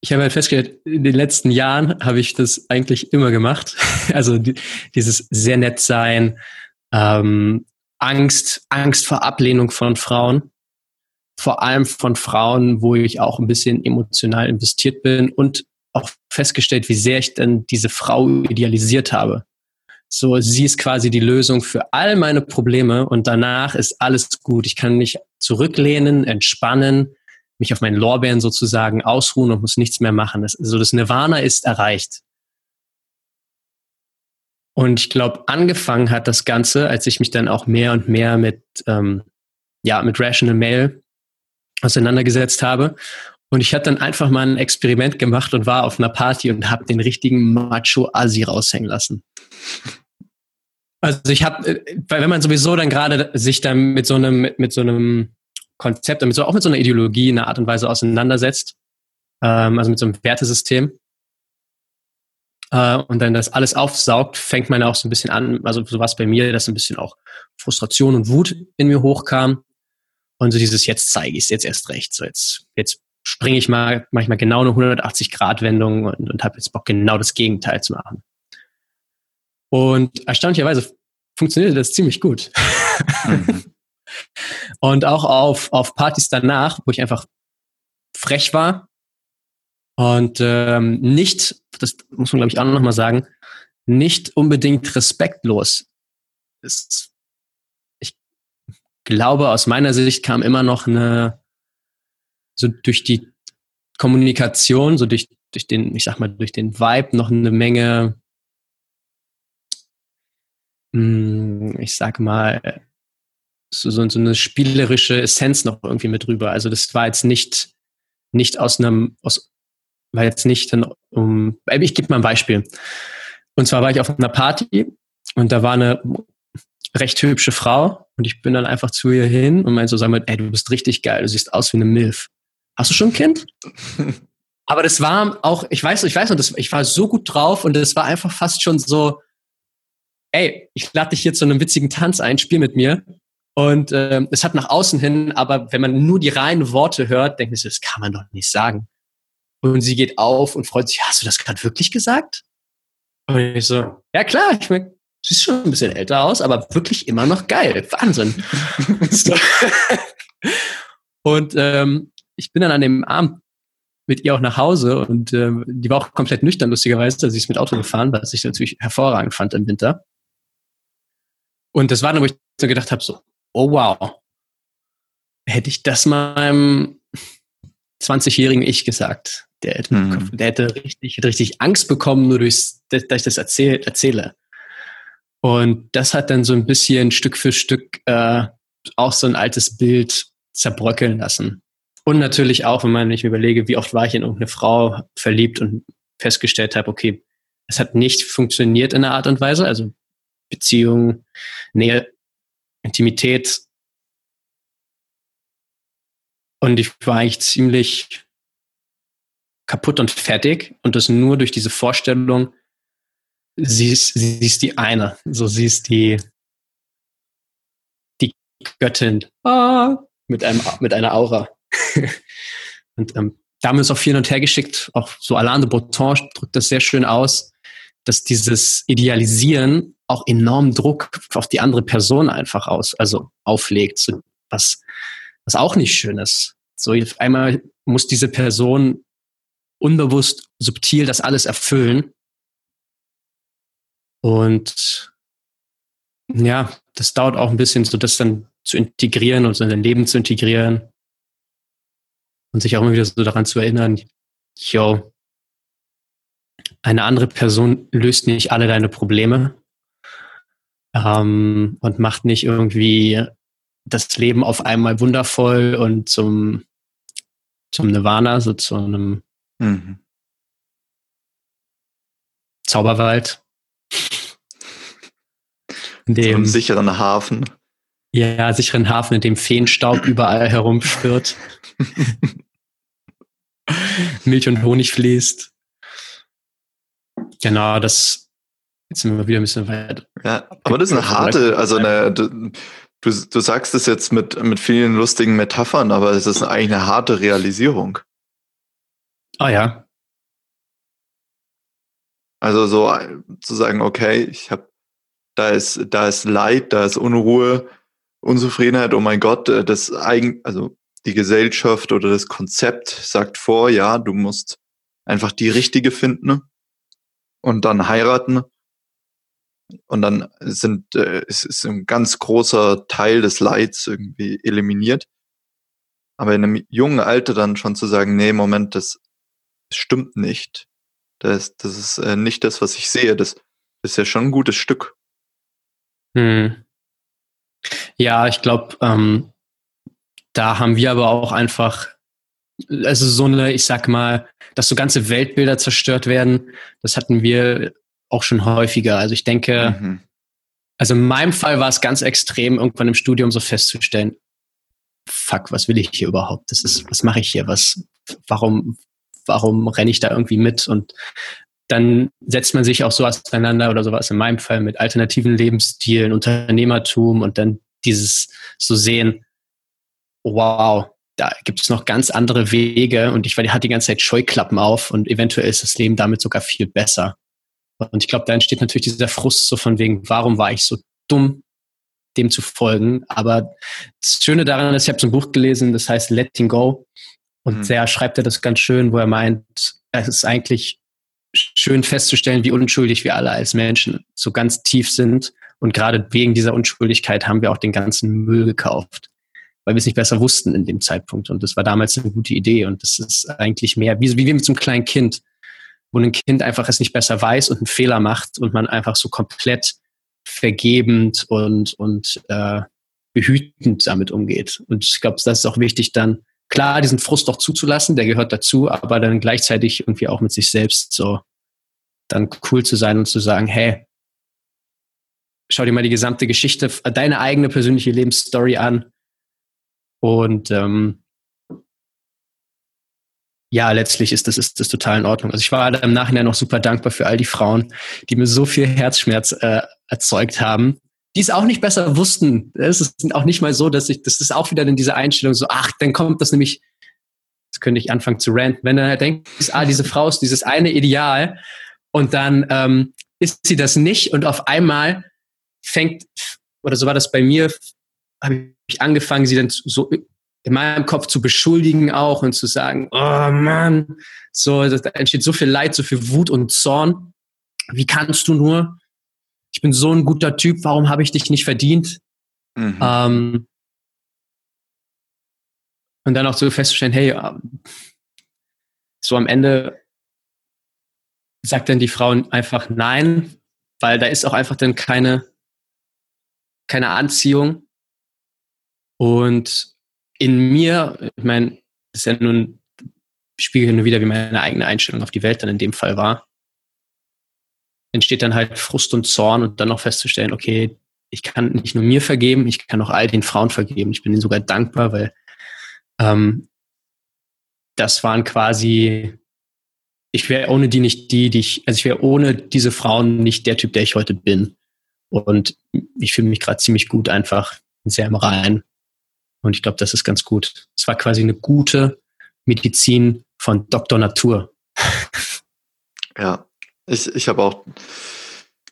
C: ich habe halt festgestellt, in den letzten Jahren habe ich das eigentlich immer gemacht. <laughs> Also die, dieses sehr nett sein, ähm, Angst, Angst vor Ablehnung von Frauen, vor allem von Frauen, wo ich auch ein bisschen emotional investiert bin und auch festgestellt, wie sehr ich dann diese Frau idealisiert habe. So, sie ist quasi die Lösung für all meine Probleme und danach ist alles gut. Ich kann mich zurücklehnen, entspannen, mich auf meinen Lorbeeren sozusagen ausruhen und muss nichts mehr machen. Das, also das Nirvana ist erreicht. Und ich glaube, angefangen hat das Ganze, als ich mich dann auch mehr und mehr mit, ähm, ja, mit Rational Mail auseinandergesetzt habe. Und ich hatte dann einfach mal ein Experiment gemacht und war auf einer Party und habe den richtigen Macho-Asi raushängen lassen. Also ich habe, äh, wenn man sowieso dann gerade sich dann mit so einem, mit so einem Konzept, damit so auch mit so einer Ideologie in einer Art und Weise auseinandersetzt, ähm, also mit so einem Wertesystem, äh, und dann das alles aufsaugt, fängt man auch so ein bisschen an, also so was bei mir, dass ein bisschen auch Frustration und Wut in mir hochkam. Und so dieses, jetzt zeige ich es, jetzt erst recht. So jetzt, jetzt springe ich mal manchmal genau eine 180-Grad-Wendung und, und habe jetzt Bock, genau das Gegenteil zu machen. Und erstaunlicherweise funktionierte das ziemlich gut. Mhm. <laughs> und auch auf, auf Partys danach, wo ich einfach frech war und ähm, nicht, das muss man glaube ich auch nochmal sagen, nicht unbedingt respektlos. Ist, ich glaube, aus meiner Sicht kam immer noch eine, so durch die Kommunikation, so durch, durch den, ich sag mal, durch den Vibe noch eine Menge, hm, ich sag mal, so, so, so eine spielerische Essenz noch irgendwie mit drüber. Also das war jetzt nicht, nicht aus einem, aus, war jetzt nicht dann um, ich gebe mal ein Beispiel. Und zwar war ich auf einer Party und da war eine recht hübsche Frau und ich bin dann einfach zu ihr hin und meinte so, sag mal, ey, du bist richtig geil, du siehst aus wie eine Milf. Hast du schon ein Kind? <laughs> Aber das war auch, ich weiß, ich weiß, und das, ich war so gut drauf und das war einfach fast schon so, ey, ich lade dich hier zu einem witzigen Tanz ein, spiel mit mir. Und äh, es hat nach außen hin, aber wenn man nur die reinen Worte hört, denkt man das kann man doch nicht sagen. Und sie geht auf und freut sich, hast du das gerade wirklich gesagt? Und ich so, ja klar, ich meine, sie ist schon ein bisschen älter aus, aber wirklich immer noch geil. Wahnsinn. <laughs> und ähm, ich bin dann an dem Abend mit ihr auch nach Hause und ähm, die war auch komplett nüchtern, lustigerweise. Also sie ist mit Auto gefahren, was ich natürlich hervorragend fand im Winter. Und das war dann, wo ich so gedacht habe, so, oh wow, hätte ich das meinem 20-jährigen Ich gesagt. Der hätte, hm. der hätte richtig, hätte richtig Angst bekommen, nur durchs, dass ich das erzähl, erzähle. Und das hat dann so ein bisschen Stück für Stück äh, auch so ein altes Bild zerbröckeln lassen. Und natürlich auch, wenn man nicht überlege, wie oft war ich in irgendeine Frau verliebt und festgestellt habe, okay, es hat nicht funktioniert in der Art und Weise, also Beziehung, Nähe, Intimität. Und ich war eigentlich ziemlich kaputt und fertig und das nur durch diese Vorstellung, sie ist, sie ist die eine, so sie ist die, die Göttin ah, mit, einem, mit einer Aura. <laughs> und ähm, da haben wir uns auch viel hin und her geschickt, auch so Alain de Botton drückt das sehr schön aus, dass dieses Idealisieren auch enormen Druck auf die andere Person einfach aus, also auflegt, so was, was auch nicht schön ist. So einmal muss diese Person unbewusst subtil das alles erfüllen. Und ja, das dauert auch ein bisschen, so das dann zu integrieren und so in dein Leben zu integrieren und sich auch immer wieder so daran zu erinnern, yo, eine andere Person löst nicht alle deine Probleme ähm, und macht nicht irgendwie das Leben auf einmal wundervoll und zum, zum Nirvana, so zu einem mhm. Zauberwald.
B: In dem, Zum sicheren Hafen.
C: Ja, sicheren Hafen, in dem Feenstaub überall herumschwirrt. <laughs> Milch und Honig fließt. Genau, das jetzt sind wir wieder ein bisschen weit.
B: Ja, aber das ist eine harte, also eine, du, du sagst es jetzt mit, mit vielen lustigen Metaphern, aber es ist eigentlich eine harte Realisierung.
C: Ah ja.
B: Also so zu sagen, okay, ich habe, da ist, da ist Leid, da ist Unruhe, Unzufriedenheit, oh mein Gott, äh, das eigen, also die Gesellschaft oder das Konzept sagt vor, ja, du musst einfach die richtige finden und dann heiraten. Und dann sind, äh, es ist ein ganz großer Teil des Leids irgendwie eliminiert. Aber in einem jungen Alter dann schon zu sagen, nee, Moment, das stimmt nicht. Das, das ist äh, nicht das, was ich sehe. Das ist ja schon ein gutes Stück.
C: Hm. Ja, ich glaube, ähm, da haben wir aber auch einfach, also so eine, ich sag mal, dass so ganze Weltbilder zerstört werden, das hatten wir auch schon häufiger. Also ich denke, mhm. also in meinem Fall war es ganz extrem, irgendwann im Studium so festzustellen, fuck, was will ich hier überhaupt? Das ist, was mache ich hier? Was, warum, warum renne ich da irgendwie mit? Und dann setzt man sich auch so auseinander oder sowas in meinem Fall mit alternativen Lebensstilen, Unternehmertum und dann dieses so sehen, wow, da gibt es noch ganz andere Wege und ich hatte die ganze Zeit Scheuklappen auf und eventuell ist das Leben damit sogar viel besser. Und ich glaube, da entsteht natürlich dieser Frust so von wegen, warum war ich so dumm, dem zu folgen. Aber das Schöne daran ist, ich habe so ein Buch gelesen, das heißt Letting Go. Und mhm. der schreibt er das ganz schön, wo er meint, es ist eigentlich schön festzustellen, wie unschuldig wir alle als Menschen so ganz tief sind. Und gerade wegen dieser Unschuldigkeit haben wir auch den ganzen Müll gekauft, weil wir es nicht besser wussten in dem Zeitpunkt. Und das war damals eine gute Idee. Und das ist eigentlich mehr wie, wie mit so einem kleinen Kind, wo ein Kind einfach es nicht besser weiß und einen Fehler macht und man einfach so komplett vergebend und, und äh, behütend damit umgeht. Und ich glaube, das ist auch wichtig, dann klar, diesen Frust auch zuzulassen, der gehört dazu, aber dann gleichzeitig irgendwie auch mit sich selbst so dann cool zu sein und zu sagen, hey, schau dir mal die gesamte Geschichte, deine eigene persönliche Lebensstory an. Und ähm, ja, letztlich ist das, ist das total in Ordnung. Also ich war im Nachhinein noch super dankbar für all die Frauen, die mir so viel Herzschmerz äh, erzeugt haben, die es auch nicht besser wussten. Es ist auch nicht mal so, dass ich, das ist auch wieder in dieser Einstellung so, ach, dann kommt das nämlich, jetzt könnte ich anfangen zu ranten, wenn er denkt, ah, diese Frau ist dieses eine Ideal und dann ähm, ist sie das nicht und auf einmal fängt, oder so war das bei mir, habe ich angefangen, sie dann so in meinem Kopf zu beschuldigen auch und zu sagen, oh Mann, so, da entsteht so viel Leid, so viel Wut und Zorn. Wie kannst du nur? Ich bin so ein guter Typ, warum habe ich dich nicht verdient? Mhm. Ähm, und dann auch so festzustellen, hey, ähm, so am Ende sagt dann die Frau einfach nein, weil da ist auch einfach dann keine, keine Anziehung. Und in mir, ich meine, das ist ja nun, spiegelt nur wieder, wie meine eigene Einstellung auf die Welt dann in dem Fall war, entsteht dann halt Frust und Zorn und dann noch festzustellen, okay, ich kann nicht nur mir vergeben, ich kann auch all den Frauen vergeben. Ich bin ihnen sogar dankbar, weil ähm, das waren quasi, ich wäre ohne die nicht die, die ich, also ich wäre ohne diese Frauen nicht der Typ, der ich heute bin. Und ich fühle mich gerade ziemlich gut einfach sehr im Rein und ich glaube, das ist ganz gut. Es war quasi eine gute Medizin von Dr. Natur. <laughs>
B: Ja, ich, ich habe auch,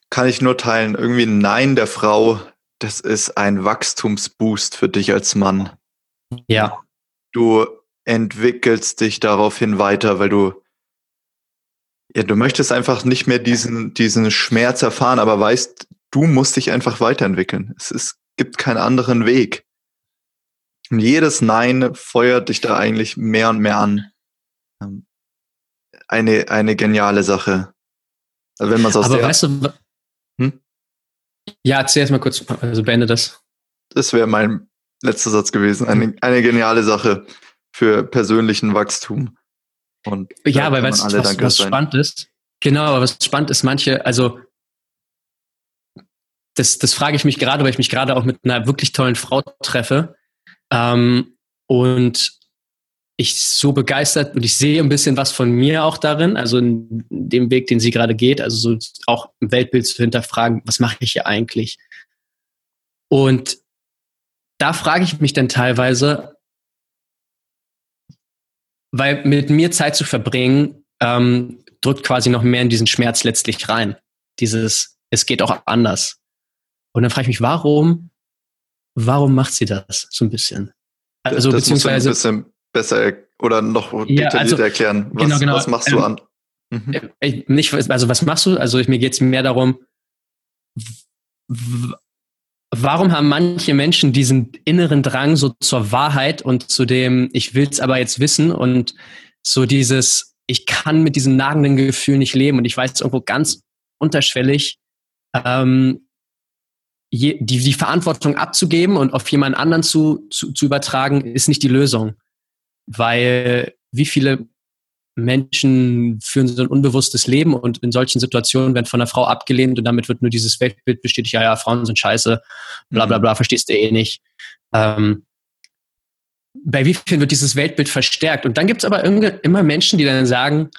B: kann ich nur teilen, irgendwie ein Nein der Frau, das ist ein Wachstumsboost für dich als Mann.
C: Ja.
B: Du entwickelst dich daraufhin weiter, weil du, ja, du möchtest einfach nicht mehr diesen, diesen Schmerz erfahren, aber weißt, du musst dich einfach weiterentwickeln. Es ist, gibt keinen anderen Weg. Und jedes Nein feuert dich da eigentlich mehr und mehr an. Ähm, eine, eine geniale Sache. Also wenn man es aus
C: Aber weißt du,
B: Hm?
C: ja, erzähl erst mal kurz, also beende das.
B: das wäre mein letzter Satz gewesen. Eine, eine geniale Sache für persönlichen Wachstum. Und
C: Ja,
B: kann
C: weißt du, was, was spannend ist? Genau, aber was spannend ist, manche, also das, das frage ich mich gerade, weil ich mich gerade auch mit einer wirklich tollen Frau treffe. Ähm, und ich so begeistert und ich sehe ein bisschen was von mir auch darin, also in dem Weg, den sie gerade geht, also so auch im Weltbild zu hinterfragen, was mache ich hier eigentlich? Und da frage ich mich dann teilweise, weil mit mir Zeit zu verbringen, ähm, drückt quasi noch mehr in diesen Schmerz letztlich rein. Dieses, es geht auch anders. Und dann frage ich mich, warum, warum macht sie das so ein bisschen? Also
B: das du ein
C: beziehungsweise,
B: bisschen besser er- oder noch detaillierter
C: also,
B: erklären. Was,
C: genau, genau.
B: was machst du
C: Ähm,
B: an? Mhm.
C: äh, ich- nicht, also was machst du? Also mir geht es mehr darum, warum haben manche Menschen diesen inneren Drang so zur Wahrheit und zu dem, ich will es aber jetzt wissen und so dieses, ich kann mit diesem nagenden Gefühl nicht leben und ich weiß irgendwo ganz unterschwellig, ähm, je, die, die Verantwortung abzugeben und auf jemand anderen zu, zu, zu übertragen, ist nicht die Lösung. Weil wie viele Menschen führen so ein unbewusstes Leben und in solchen Situationen werden von einer Frau abgelehnt und damit wird nur dieses Weltbild bestätigt, ja, ja, Frauen sind scheiße, bla bla bla, verstehst du eh nicht. Ähm, bei wie vielen wird dieses Weltbild verstärkt? Und dann gibt es aber immer Menschen, die dann sagen,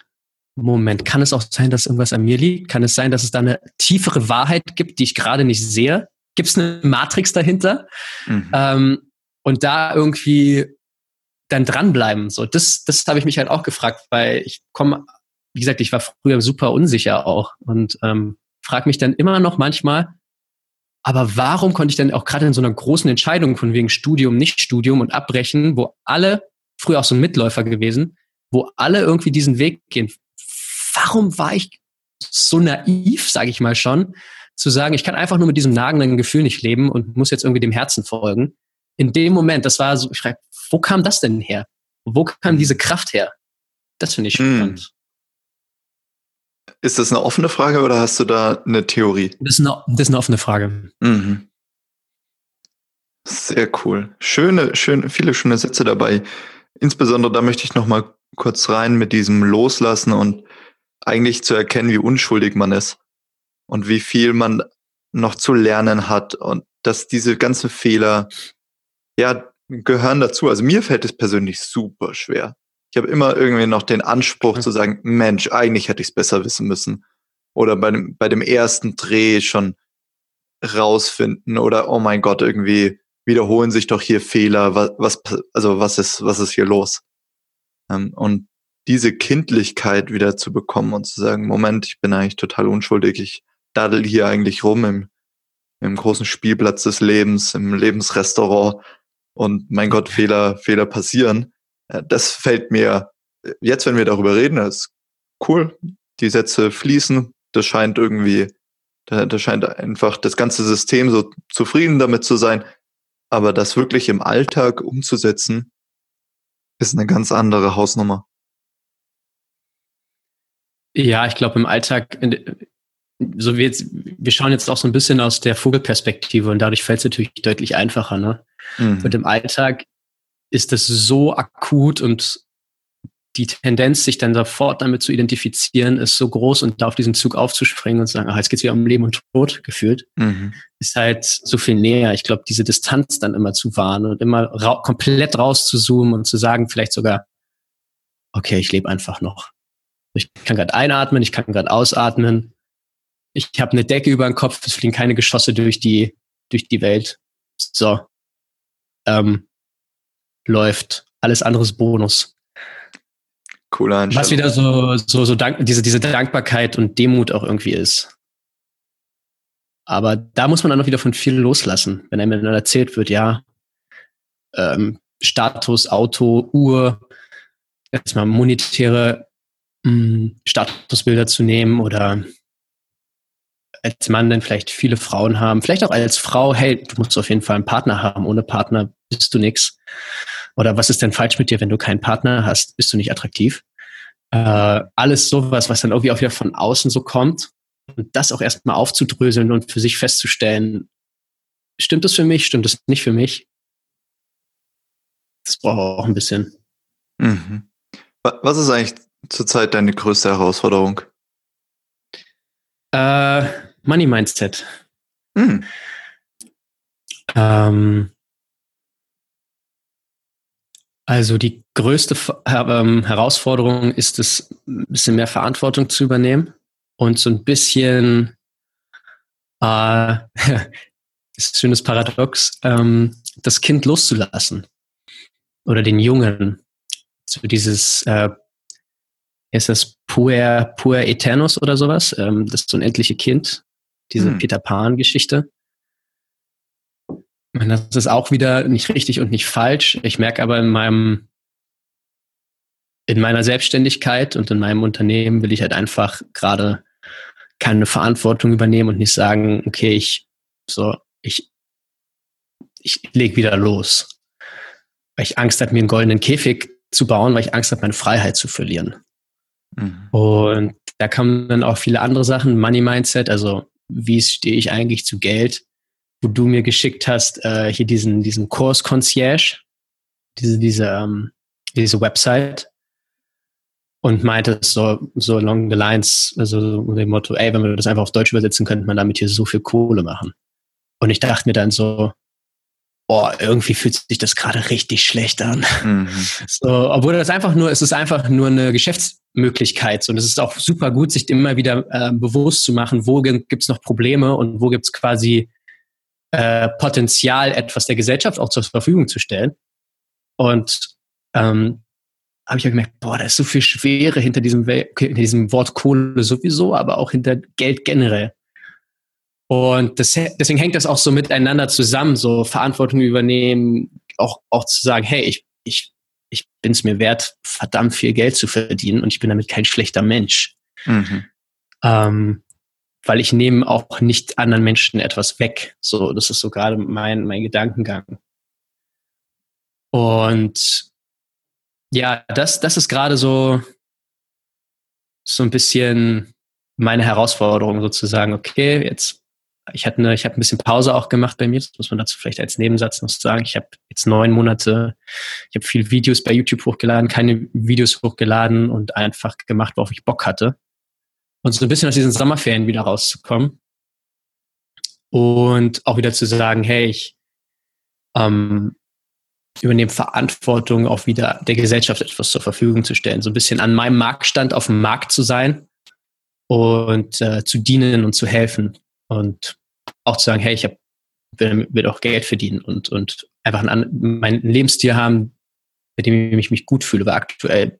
C: Moment, kann es auch sein, dass irgendwas an mir liegt? Kann es sein, dass es da eine tiefere Wahrheit gibt, die ich gerade nicht sehe? Gibt es eine Matrix dahinter?
B: Mhm.
C: Ähm, und da irgendwie dann dranbleiben. So, das, das habe ich mich halt auch gefragt, weil ich komme, wie gesagt, ich war früher super unsicher auch und ähm, frage mich dann immer noch manchmal, aber warum konnte ich denn auch gerade in so einer großen Entscheidung von wegen Studium, Nicht-Studium und Abbrechen, wo alle, früher auch so ein Mitläufer gewesen, wo alle irgendwie diesen Weg gehen, warum war ich so naiv, sage ich mal schon, zu sagen, ich kann einfach nur mit diesem nagenden Gefühl nicht leben und muss jetzt irgendwie dem Herzen folgen. In dem Moment, das war so, ich frag, wo kam das denn her? Wo kam diese Kraft her? Das finde ich
B: Hm.
C: spannend.
B: Ist das eine offene Frage oder hast du da eine Theorie?
C: Das ist, eine, das ist eine offene Frage.
B: Mhm. Sehr cool. Schöne, schöne, viele schöne Sätze dabei. Insbesondere da möchte ich noch mal kurz rein mit diesem Loslassen und eigentlich zu erkennen, wie unschuldig man ist und wie viel man noch zu lernen hat und dass diese ganzen Fehler ja gehören dazu. Also mir fällt es persönlich super schwer. Ich habe immer irgendwie noch den Anspruch
C: Mhm.
B: zu sagen, Mensch, eigentlich hätte ich es besser wissen müssen. Oder bei dem, bei dem ersten Dreh schon rausfinden oder oh mein Gott, irgendwie wiederholen sich doch hier Fehler, was, was also was ist, was ist hier los? Ähm, und diese Kindlichkeit wieder zu bekommen und zu sagen, Moment, ich bin eigentlich total unschuldig, ich daddel hier eigentlich rum im, im großen Spielplatz des Lebens, im Lebensrestaurant und mein Gott, Fehler, Fehler passieren. Äh, Das fällt mir, jetzt wenn wir darüber reden, ist cool, die Sätze fließen, das scheint irgendwie, da scheint einfach das ganze System so zufrieden damit zu sein, aber das wirklich im Alltag umzusetzen, ist eine ganz andere Hausnummer.
C: Ja, ich glaube im Alltag, so wie jetzt, wir schauen jetzt auch so ein bisschen aus der Vogelperspektive und dadurch fällt es natürlich deutlich einfacher. Ne?
B: Mhm.
C: Und im Alltag ist das so akut und die Tendenz, sich dann sofort damit zu identifizieren, ist so groß und da auf diesen Zug aufzuspringen und zu sagen, ah, jetzt geht's wieder um Leben und Tod gefühlt,
B: Mhm.
C: ist halt so viel näher. Ich glaube, diese Distanz dann immer zu wahren und immer ra komplett rauszuzoomen und zu sagen, vielleicht sogar, okay, ich lebe einfach noch. Ich kann gerade einatmen, ich kann gerade ausatmen. Ich habe eine Decke über den Kopf, es fliegen keine Geschosse durch die, durch die Welt. So. Ähm, läuft. Alles anderes Bonus.
B: Cooler Einstellung.
C: Was wieder so, so, so dank, diese, diese Dankbarkeit und Demut auch irgendwie ist. Aber da muss man dann auch wieder von viel loslassen, wenn einem dann erzählt wird, ja, ähm, Status, Auto, Uhr, erstmal monetäre mh, Statusbilder zu nehmen oder als Mann dann vielleicht viele Frauen haben, vielleicht auch als Frau, hey, du musst auf jeden Fall einen Partner haben, ohne Partner bist du nix. Oder was ist denn falsch mit dir, wenn du keinen Partner hast, bist du nicht attraktiv? Äh, alles sowas, was dann irgendwie auch wieder von außen so kommt. Und das auch erstmal aufzudröseln und für sich festzustellen, stimmt das für mich, stimmt das nicht für mich? Das braucht auch ein bisschen.
B: Mhm. Was ist eigentlich zurzeit deine größte Herausforderung?
C: Äh, Money Mindset. Mhm. Ähm, also die größte ähm, Herausforderung ist es, ein bisschen mehr Verantwortung zu übernehmen und so ein bisschen, äh, <laughs> ist ein schönes Paradox, ähm, das Kind loszulassen oder den Jungen. So dieses, äh, ist das Puer, Puer Eternus oder sowas, ähm, das unendliche Kind, diese hm. Peter Pan-Geschichte. Das ist auch wieder nicht richtig und nicht falsch. Ich merke aber in meinem, in meiner Selbstständigkeit und in meinem Unternehmen will ich halt einfach gerade keine Verantwortung übernehmen und nicht sagen, okay, ich, so, ich, ich leg wieder los. Weil ich Angst habe, mir einen goldenen Käfig zu bauen, weil ich Angst habe, meine Freiheit zu verlieren. Mhm. Und da kamen dann auch viele andere Sachen, Money Mindset, also wie stehe ich eigentlich zu Geld? wo du mir geschickt hast, äh, hier diesen, diesen Kurs Concierge, diese, diese, ähm, diese Website und meinte so, so along the lines, also mit dem Motto, ey, wenn wir das einfach auf Deutsch übersetzen, könnte man damit hier so viel Kohle machen. Und ich dachte mir dann so, oh, irgendwie fühlt sich das gerade richtig schlecht an. Mhm. <laughs> So, obwohl das einfach nur, es ist einfach nur eine Geschäftsmöglichkeit. Und es ist auch super gut, sich immer wieder äh, bewusst zu machen, wo gibt's noch Probleme und wo gibt's quasi äh, Potenzial, etwas der Gesellschaft auch zur Verfügung zu stellen. Und ähm, habe ich auch gemerkt, boah, da ist so viel Schwere hinter diesem, hinter diesem Wort Kohle sowieso, aber auch hinter Geld generell. Und das, deswegen hängt das auch so miteinander zusammen, so Verantwortung übernehmen, auch, auch zu sagen, hey, ich, ich bin es mir wert, verdammt viel Geld zu verdienen und ich bin damit kein schlechter Mensch. Mhm. Ähm, weil ich nehme auch nicht anderen Menschen etwas weg. So, das ist so gerade mein, mein Gedankengang. Und ja, das, das ist gerade so, so ein bisschen meine Herausforderung sozusagen. Okay, jetzt, ich hatte eine, ich habe ein bisschen Pause auch gemacht bei mir. Das muss man dazu vielleicht als Nebensatz noch sagen. Ich habe jetzt neun Monate, ich habe viele Videos bei YouTube hochgeladen, keine Videos hochgeladen und einfach gemacht, worauf ich Bock hatte und so ein bisschen aus diesen Sommerferien wieder rauszukommen und auch wieder zu sagen, hey, ich ähm, übernehme Verantwortung, auch wieder der Gesellschaft etwas zur Verfügung zu stellen, so ein bisschen an meinem Marktstand auf dem Markt zu sein und äh, zu dienen und zu helfen und auch zu sagen, hey, ich hab, will, will auch Geld verdienen und, und einfach einen, mein Lebensstil haben, mit dem ich mich gut fühle, weil aktuell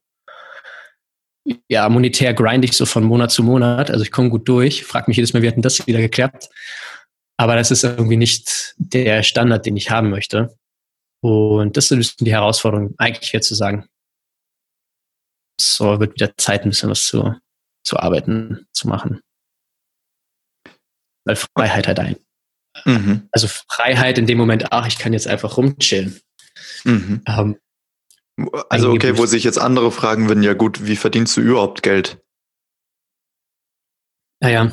C: ja, monetär grind ich so von Monat zu Monat. Also ich komme gut durch, frage mich jedes Mal, wie hat denn das wieder geklappt? Aber das ist irgendwie nicht der Standard, den ich haben möchte. Und das ist die Herausforderung, eigentlich hier zu sagen. So wird wieder Zeit, ein bisschen was zu, zu arbeiten, zu machen. Weil Freiheit halt ein. Mhm. Also Freiheit in dem Moment, ach, ich kann jetzt einfach rumchillen. Mhm. Ähm,
B: also okay, wo sich jetzt andere fragen würden, ja gut, wie verdienst du überhaupt Geld?
C: Naja.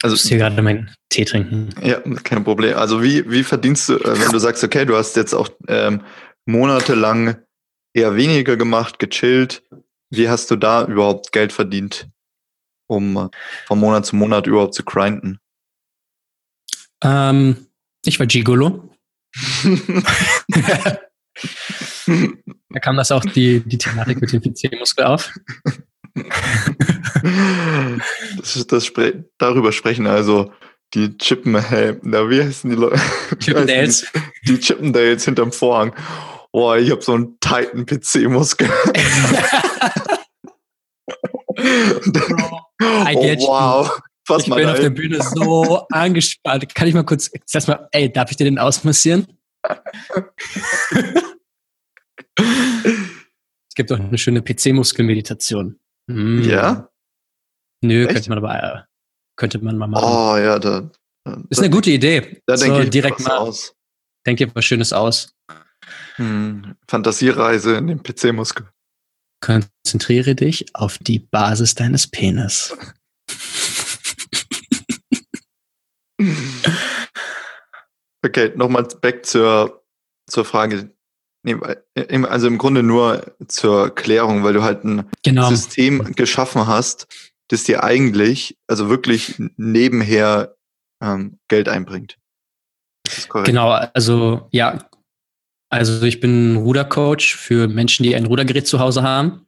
C: Also, ich muss hier gerade meinen Tee trinken.
B: Ja, kein Problem. Also wie, wie verdienst du, äh, wenn du sagst, okay, du hast jetzt auch ähm, monatelang eher weniger gemacht, gechillt, wie hast du da überhaupt Geld verdient, um von Monat zu Monat überhaupt zu grinden?
C: Ähm, ich war Gigolo. <laughs> da kam das auch die, die Thematik mit dem PC-Muskel auf.
B: das, das spre darüber sprechen also die Chippen, na, wie heißen die Leute? <laughs>
C: Chippendales.
B: Die, die Chippendales hinterm Vorhang. Boah, ich habe so einen tighten PC-Muskel. <laughs>
C: oh, wow. Was ich bin auf der Bühne so angespannt. Kann ich mal kurz, sag mal, ey, darf ich dir den ausmassieren? <laughs> es gibt auch eine schöne PC-Muskelmeditation.
B: Mm. Ja?
C: Nö, Echt? könnte man aber äh, könnte man mal machen.
B: Oh ja, da.
C: da ist eine gute Idee.
B: Da so, denke ich direkt mal aus.
C: Denk dir was Schönes aus.
B: Hm, Fantasiereise in den PC-Muskel.
C: Konzentriere dich auf die Basis deines Penis.
B: Okay, nochmal back zur, zur Frage. Also im Grunde nur zur Klärung, weil du halt ein genau. System geschaffen hast, das dir eigentlich, also wirklich nebenher ähm, Geld einbringt.
C: Genau, also ja, also ich bin Rudercoach für Menschen, die ein Rudergerät zu Hause haben.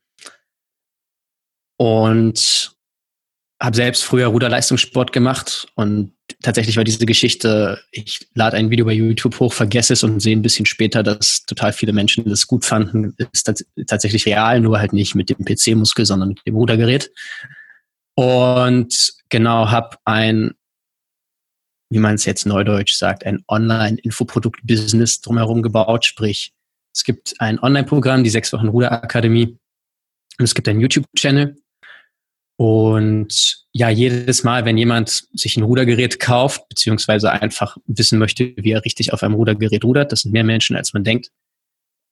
C: Und habe selbst früher Ruderleistungssport gemacht und tatsächlich war diese Geschichte, ich lade ein Video bei YouTube hoch, vergesse es und sehe ein bisschen später, dass total viele Menschen das gut fanden, ist tatsächlich real, nur halt nicht mit dem PC-Muskel, sondern mit dem Rudergerät. Und genau, habe ein, wie man es jetzt neudeutsch sagt, ein Online-Infoprodukt-Business drumherum gebaut, sprich, es gibt ein Online-Programm, die sechs Wochen Ruderakademie, und es gibt einen YouTube-Channel, und ja, jedes Mal, wenn jemand sich ein Rudergerät kauft, beziehungsweise einfach wissen möchte, wie er richtig auf einem Rudergerät rudert, das sind mehr Menschen, als man denkt,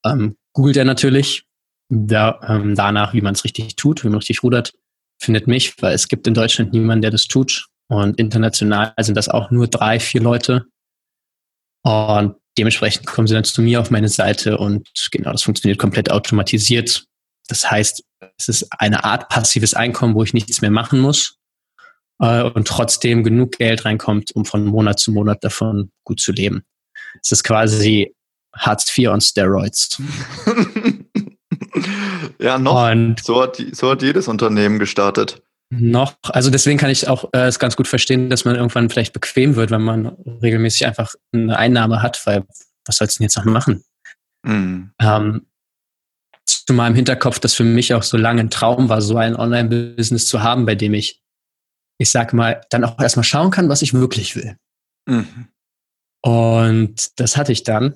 C: ähm, googelt er natürlich da, ähm, danach, wie man es richtig tut, wie man richtig rudert, findet mich, weil es gibt in Deutschland niemanden, der das tut. Und international sind das auch nur drei, vier Leute. Und dementsprechend kommen sie dann zu mir auf meine Seite und genau, das funktioniert komplett automatisiert. Das heißt, es ist eine Art passives Einkommen, wo ich nichts mehr machen muss äh, und trotzdem genug Geld reinkommt, um von Monat zu Monat davon gut zu leben. Es ist quasi Hartz IV on Steroids. <laughs>
B: ja, noch. Und so, hat, so hat jedes Unternehmen gestartet.
C: Noch, also deswegen kann ich auch äh, es ganz gut verstehen, dass man irgendwann vielleicht bequem wird, wenn man regelmäßig einfach eine Einnahme hat, weil was sollst du denn jetzt noch machen? Mhm. Ähm, zu meinem Hinterkopf, dass für mich auch so lange ein Traum war, so ein Online-Business zu haben, bei dem ich, ich sag mal, dann auch erstmal schauen kann, was ich wirklich will. Mhm. Und das hatte ich dann.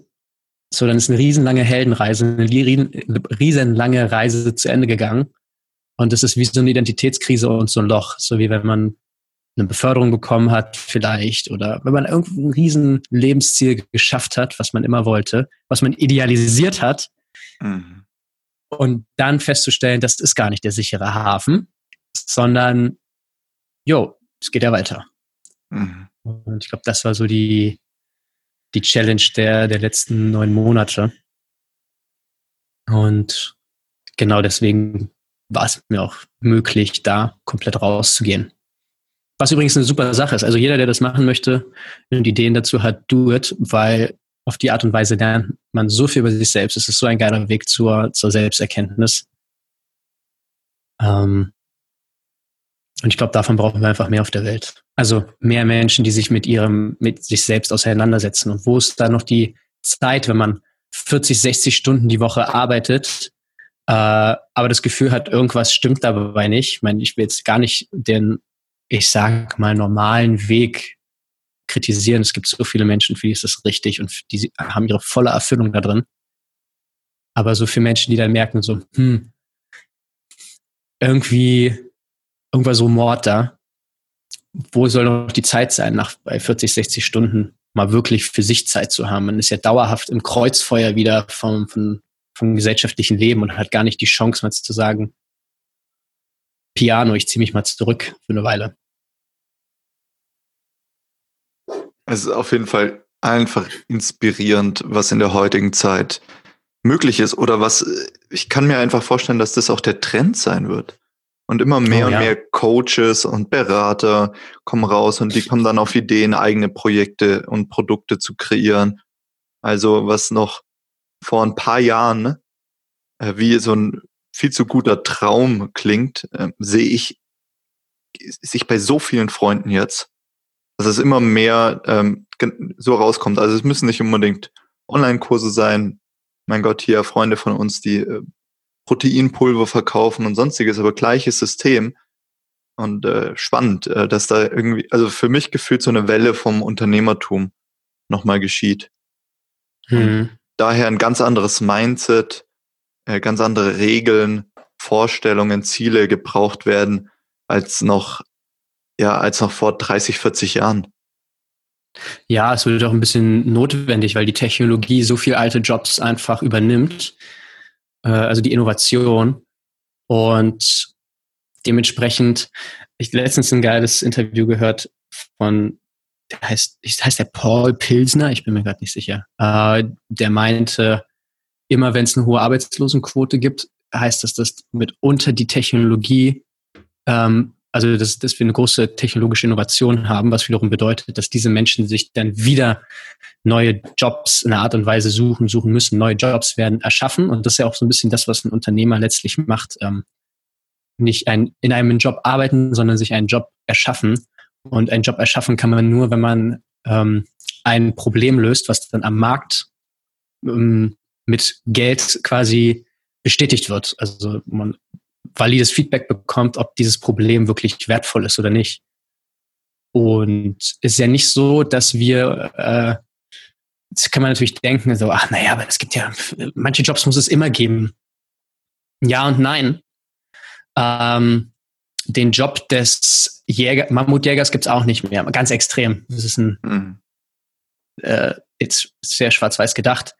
C: So, dann ist eine riesenlange Heldenreise, eine riesenlange Reise zu Ende gegangen. Und das ist wie so eine Identitätskrise und so ein Loch. So wie wenn man eine Beförderung bekommen hat, vielleicht, oder wenn man irgendein riesen Lebensziel geschafft hat, was man immer wollte, was man idealisiert hat. Mhm und dann festzustellen, das ist gar nicht der sichere Hafen, sondern, jo, es geht ja weiter. Mhm. Und ich glaube, das war so die, die Challenge der, der letzten neun Monate. Und genau deswegen war es mir auch möglich, da komplett rauszugehen. Was übrigens eine super Sache ist. Also jeder, der das machen möchte und Ideen dazu hat, do it, weil auf die Art und Weise lernt man so viel über sich selbst. Es ist so ein geiler Weg zur, zur Selbsterkenntnis. Ähm, und ich glaube, davon brauchen wir einfach mehr auf der Welt. Also mehr Menschen, die sich mit ihrem, mit sich selbst auseinandersetzen. Und wo ist da noch die Zeit, wenn man 40, 60 Stunden die Woche arbeitet, aber das Gefühl hat, irgendwas stimmt dabei nicht. Ich meine, ich will jetzt gar nicht den, ich sag mal, normalen Weg kritisieren. Es gibt so viele Menschen, für die ist das richtig und die haben ihre volle Erfüllung da drin. Aber so für Menschen, die dann merken, so, hm, irgendwie, irgendwas so Mord da. Wo soll noch die Zeit sein, nach bei 40, 60 Stunden mal wirklich für sich Zeit zu haben? Man ist ja dauerhaft im Kreuzfeuer wieder vom, vom, vom gesellschaftlichen Leben und hat gar nicht die Chance, mal zu sagen, Piano, ich ziehe mich mal zurück für eine Weile.
B: Es ist auf jeden Fall einfach inspirierend, was in der heutigen Zeit möglich ist oder was ich kann mir einfach vorstellen, dass das auch der Trend sein wird. Und immer mehr oh, ja. und mehr Coaches und Berater kommen raus und die kommen dann auf Ideen, eigene Projekte und Produkte zu kreieren. Also was noch vor ein paar Jahren äh, wie so ein viel zu guter Traum klingt, äh, sehe ich sich bei so vielen Freunden jetzt dass es immer mehr ähm, so rauskommt. Also es müssen nicht unbedingt Online-Kurse sein. Mein Gott, hier Freunde von uns, die äh, Proteinpulver verkaufen und sonstiges, aber gleiches System. Und äh, spannend, äh, dass da irgendwie, also für mich gefühlt so eine Welle vom Unternehmertum nochmal geschieht. Mhm. Daher ein ganz anderes Mindset, äh, ganz andere Regeln, Vorstellungen, Ziele gebraucht werden, als noch ja, als noch vor 30, 40 Jahren.
C: Ja, es wird auch ein bisschen notwendig, weil die Technologie so viel alte Jobs einfach übernimmt. Äh, also die Innovation. Und dementsprechend, ich letztens ein geiles Interview gehört von, der heißt, heißt der Paul Pilsner, ich bin mir gerade nicht sicher. Äh, der meinte, immer wenn es eine hohe Arbeitslosenquote gibt, heißt das, dass mitunter die Technologie, ähm, also dass, dass wir eine große technologische Innovation haben, was wiederum bedeutet, dass diese Menschen sich dann wieder neue Jobs in einer Art und Weise suchen, suchen müssen. Neue Jobs werden erschaffen und das ist ja auch so ein bisschen das, was ein Unternehmer letztlich macht. Ähm, nicht ein, in einem Job arbeiten, sondern sich einen Job erschaffen. Und einen Job erschaffen kann man nur, wenn man ähm, ein Problem löst, was dann am Markt ähm, mit Geld quasi bestätigt wird. Also man valides Feedback bekommt, ob dieses Problem wirklich wertvoll ist oder nicht. Und es ist ja nicht so, dass wir, äh, das kann man natürlich denken, so, ach naja, aber es gibt ja, manche Jobs muss es immer geben. Ja und nein. Ähm, den Job des Jäger, Mammutjägers gibt es auch nicht mehr. Ganz extrem. Das ist ein mhm. äh, jetzt sehr schwarz-weiß gedacht.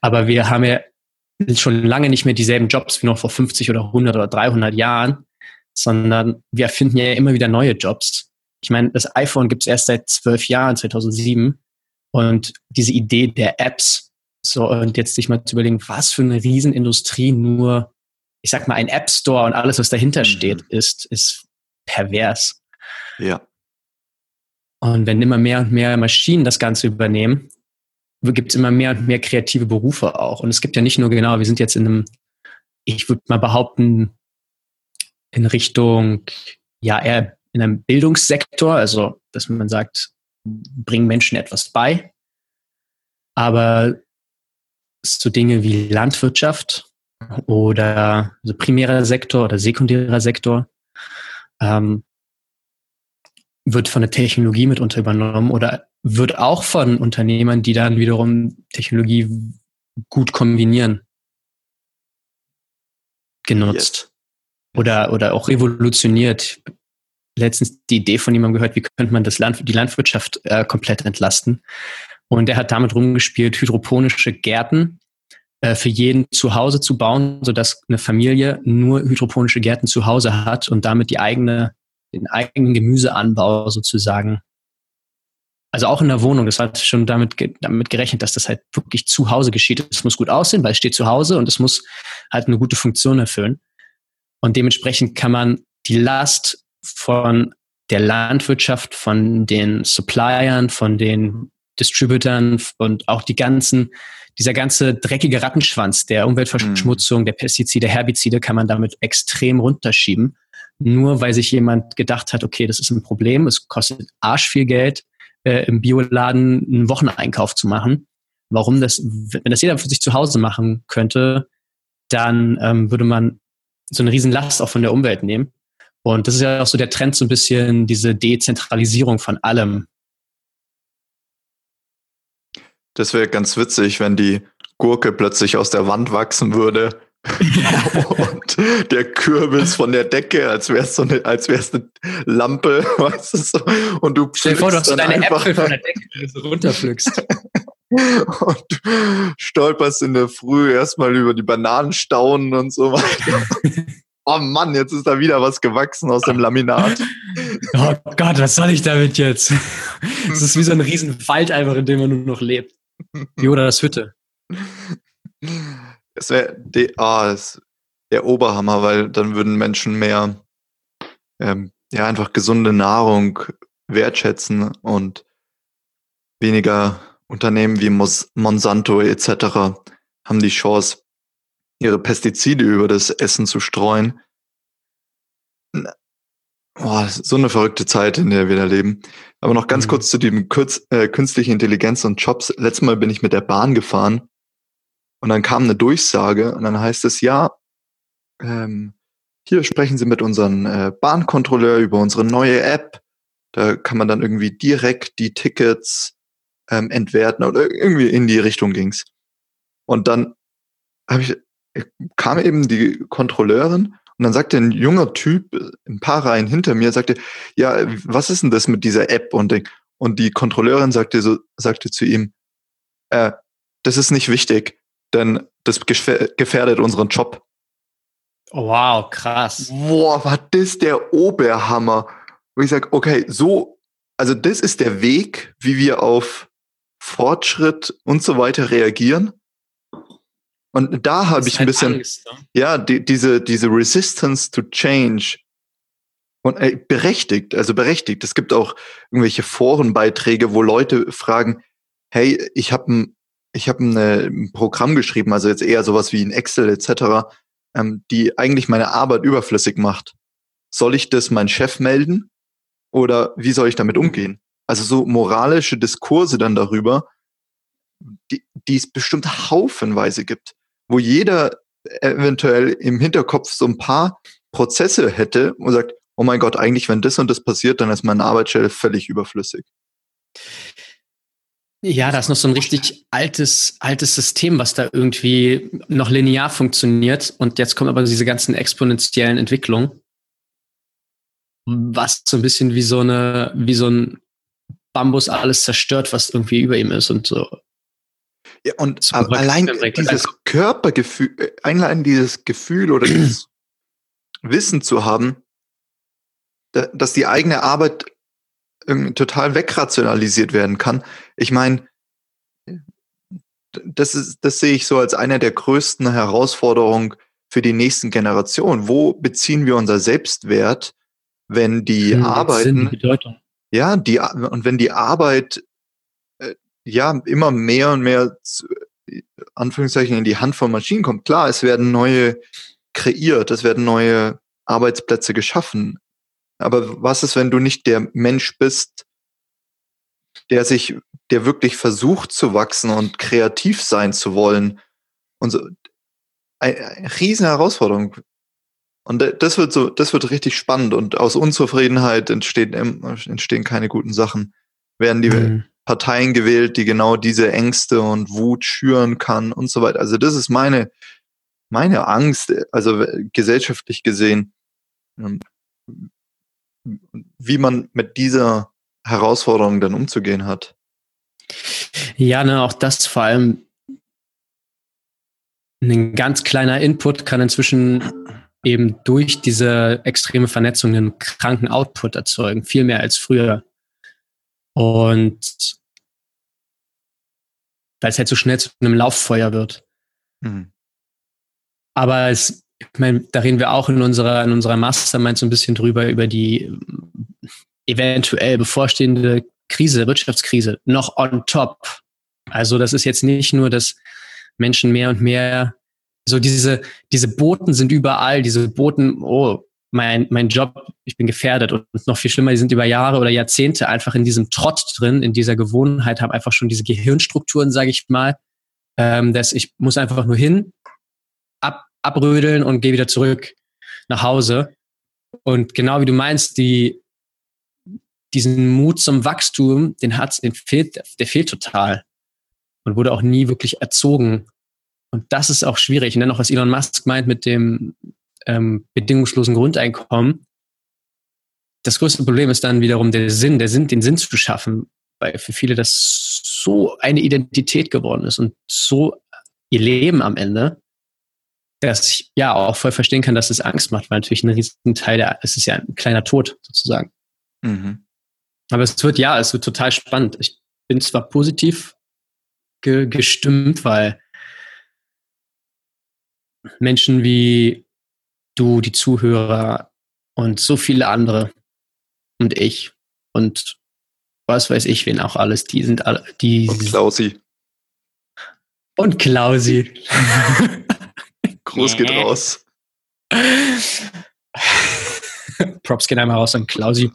C: Aber wir haben ja schon lange nicht mehr dieselben Jobs wie noch vor 50 oder 100 oder 300 Jahren, sondern wir erfinden ja immer wieder neue Jobs. Ich meine, das iPhone gibt es erst seit zwölf Jahren, 2007. Und diese Idee der Apps, so, und jetzt sich mal zu überlegen, was für eine Riesenindustrie nur ich sag mal, ein App Store und alles, was dahinter mhm. steht, ist, ist pervers.
B: Ja.
C: Und wenn immer mehr und mehr Maschinen das Ganze übernehmen, gibt es immer mehr und mehr kreative Berufe auch. Und es gibt ja nicht nur genau, wir sind jetzt in einem, ich würde mal behaupten, in Richtung, ja, eher in einem Bildungssektor, also dass man sagt, bringen Menschen etwas bei. Aber so Dinge wie Landwirtschaft, oder also primärer Sektor oder sekundärer Sektor ähm, wird von der Technologie mitunter übernommen oder wird auch von Unternehmern, die dann wiederum Technologie gut kombinieren, genutzt. Yes. Oder, oder auch revolutioniert. Letztens die Idee von jemandem gehört, wie könnte man das Land, die Landwirtschaft äh, komplett entlasten. Und er hat damit rumgespielt, hydroponische Gärten für jeden zu Hause zu bauen, sodass eine Familie nur hydroponische Gärten zu Hause hat und damit die eigene, den eigenen Gemüseanbau sozusagen. Also auch in der Wohnung, das hat schon damit, damit gerechnet, dass das halt wirklich zu Hause geschieht. Es muss gut aussehen, weil es steht zu Hause und es muss halt eine gute Funktion erfüllen. Und dementsprechend kann man die Last von der Landwirtschaft, von den Suppliern, von den Distributern und auch die ganzen dieser ganze dreckige Rattenschwanz der Umweltverschmutzung, mhm. der Pestizide, Herbizide kann man damit extrem runterschieben. Nur weil sich jemand gedacht hat, okay, das ist ein Problem, es kostet arsch viel Geld, äh, im Bioladen einen Wocheneinkauf zu machen. Warum das, wenn das jeder für sich zu Hause machen könnte, dann ähm, würde man so eine riesen Last auch von der Umwelt nehmen. Und das ist ja auch so der Trend, so ein bisschen diese Dezentralisierung von allem.
B: Das wäre ganz witzig, wenn die Gurke plötzlich aus der Wand wachsen würde. <laughs> und der Kürbis von der Decke, als wär's so eine, als wär's eine Lampe, <laughs> weißt du so. Und du
C: Stell dir vor, du hast so deine Äpfel von der Decke, die du so runterpflückst. <laughs>
B: und du stolperst in der Früh erstmal über die Bananenstaunen und so weiter. oh Mann, jetzt ist da wieder was gewachsen aus dem Laminat.
C: Oh Gott, was soll ich damit jetzt? Es ist wie so ein riesen Wald einfach, in dem man nur noch lebt. <laughs> Das Hütte.
B: Es wäre ah, der Oberhammer, weil dann würden Menschen mehr ähm, ja einfach gesunde Nahrung wertschätzen und weniger Unternehmen wie Mos Monsanto etc. haben die Chance, ihre Pestizide über das Essen zu streuen. Boah, so eine verrückte Zeit, in der wir da leben. Aber noch ganz mhm. kurz zu dem Kurz, äh, künstliche Intelligenz und Jobs. Letztes Mal bin ich mit der Bahn gefahren und dann kam eine Durchsage und dann heißt es, ja, ähm, hier sprechen Sie mit unserem äh, Bahnkontrolleur über unsere neue App. Da kann man dann irgendwie direkt die Tickets ähm, entwerten oder irgendwie in die Richtung ging's. Und dann habe ich, kam eben die Kontrolleurin und dann sagte ein junger Typ, ein paar Reihen hinter mir, sagte, ja, was ist denn das mit dieser App? Und, und die Kontrolleurin sagte so, sagte zu ihm, äh, das ist nicht wichtig, denn das gefährdet unseren Job.
C: Oh, wow, krass.
B: Boah, war das der Oberhammer. Wo ich sage, okay, so, also das ist der Weg, wie wir auf Fortschritt und so weiter reagieren. Und da habe ich ein halt bisschen, Angst, ne? ja, die, diese, diese Resistance to Change. Und äh, berechtigt, also berechtigt. Es gibt auch irgendwelche Forenbeiträge, wo Leute fragen, hey, ich habe ein, ich hab ein Programm geschrieben, also jetzt eher sowas wie ein Excel etc., ähm, die eigentlich meine Arbeit überflüssig macht. Soll ich das meinem Chef melden oder wie soll ich damit umgehen? Also so moralische Diskurse dann darüber, die, die es bestimmt haufenweise gibt wo jeder eventuell im Hinterkopf so ein paar Prozesse hätte und sagt, oh mein Gott, eigentlich, wenn das und das passiert, dann ist meine Arbeitsstelle völlig überflüssig.
C: Ja, da ist noch so ein richtig altes, altes System, was da irgendwie noch linear funktioniert. Und jetzt kommen aber diese ganzen exponentiellen Entwicklungen, was so ein bisschen wie so eine, wie so ein Bambus alles zerstört, was irgendwie über ihm ist und so
B: ja, und allein dieses Körpergefühl, äh, allein dieses Gefühl oder dieses <clears throat> Wissen zu haben, dass die eigene Arbeit total wegrationalisiert werden kann. Ich meine, das ist, das sehe ich so als eine der größten Herausforderungen für die nächsten Generationen. Wo beziehen wir unser Selbstwert, wenn die hm, Arbeiten, die ja, die, und wenn die Arbeit ja immer mehr und mehr zu, Anführungszeichen in die Hand von Maschinen kommt. Klar, es werden neue kreiert, es werden neue Arbeitsplätze geschaffen. Aber was ist, wenn du nicht der Mensch bist, der sich, der wirklich versucht zu wachsen und kreativ sein zu wollen? Und so, eine, riesen Herausforderung. Und das wird so, das wird richtig spannend und aus Unzufriedenheit entstehen, entstehen keine guten Sachen. Werden die, mhm. Parteien gewählt, die genau diese Ängste und Wut schüren kann und so weiter. Also das ist meine, meine Angst, also gesellschaftlich gesehen, ähm, wie man mit dieser Herausforderung dann umzugehen hat.
C: Ja, ne, auch das vor allem ein ganz kleiner Input kann inzwischen eben durch diese extreme Vernetzung einen kranken Output erzeugen, viel mehr als früher. Und weil es halt so schnell zu einem Lauffeuer wird. Mhm. Aber es, ich meine, da reden wir auch in unserer, in unserer Mastermind so ein bisschen drüber, über die eventuell bevorstehende Krise, Wirtschaftskrise, noch on top. Also das ist jetzt nicht nur, dass Menschen mehr und mehr, so diese, diese Boten sind überall, diese Boten, oh, mein, mein Job, ich bin gefährdet und noch viel schlimmer, die sind über Jahre oder Jahrzehnte einfach in diesem Trott drin, in dieser Gewohnheit, haben einfach schon diese Gehirnstrukturen, sage ich mal, ähm, dass ich muss einfach nur hin, ab, abrödeln und gehe wieder zurück nach Hause. Und genau wie du meinst, die, diesen Mut zum Wachstum, den hat, den fehlt, der fehlt total und wurde auch nie wirklich erzogen. Und das ist auch schwierig. Und dann noch, was Elon Musk meint mit dem, ähm, bedingungslosen Grundeinkommen. Das größte Problem ist dann wiederum der Sinn, der Sinn, den Sinn zu schaffen, weil für viele das so eine Identität geworden ist und so ihr Leben am Ende, dass ich ja auch voll verstehen kann, dass es Angst macht, weil natürlich ein riesen Teil der, es ist ja ein kleiner Tod sozusagen. Mhm. Aber es wird ja, es wird total spannend. Ich bin zwar positiv ge gestimmt, weil Menschen wie du, die Zuhörer und so viele andere und ich und was weiß ich, wen auch alles, die sind alle, die.
B: Und Klausi.
C: Und Klausi. <laughs>
B: Groß geht raus.
C: Props gehen einmal raus an Klausi.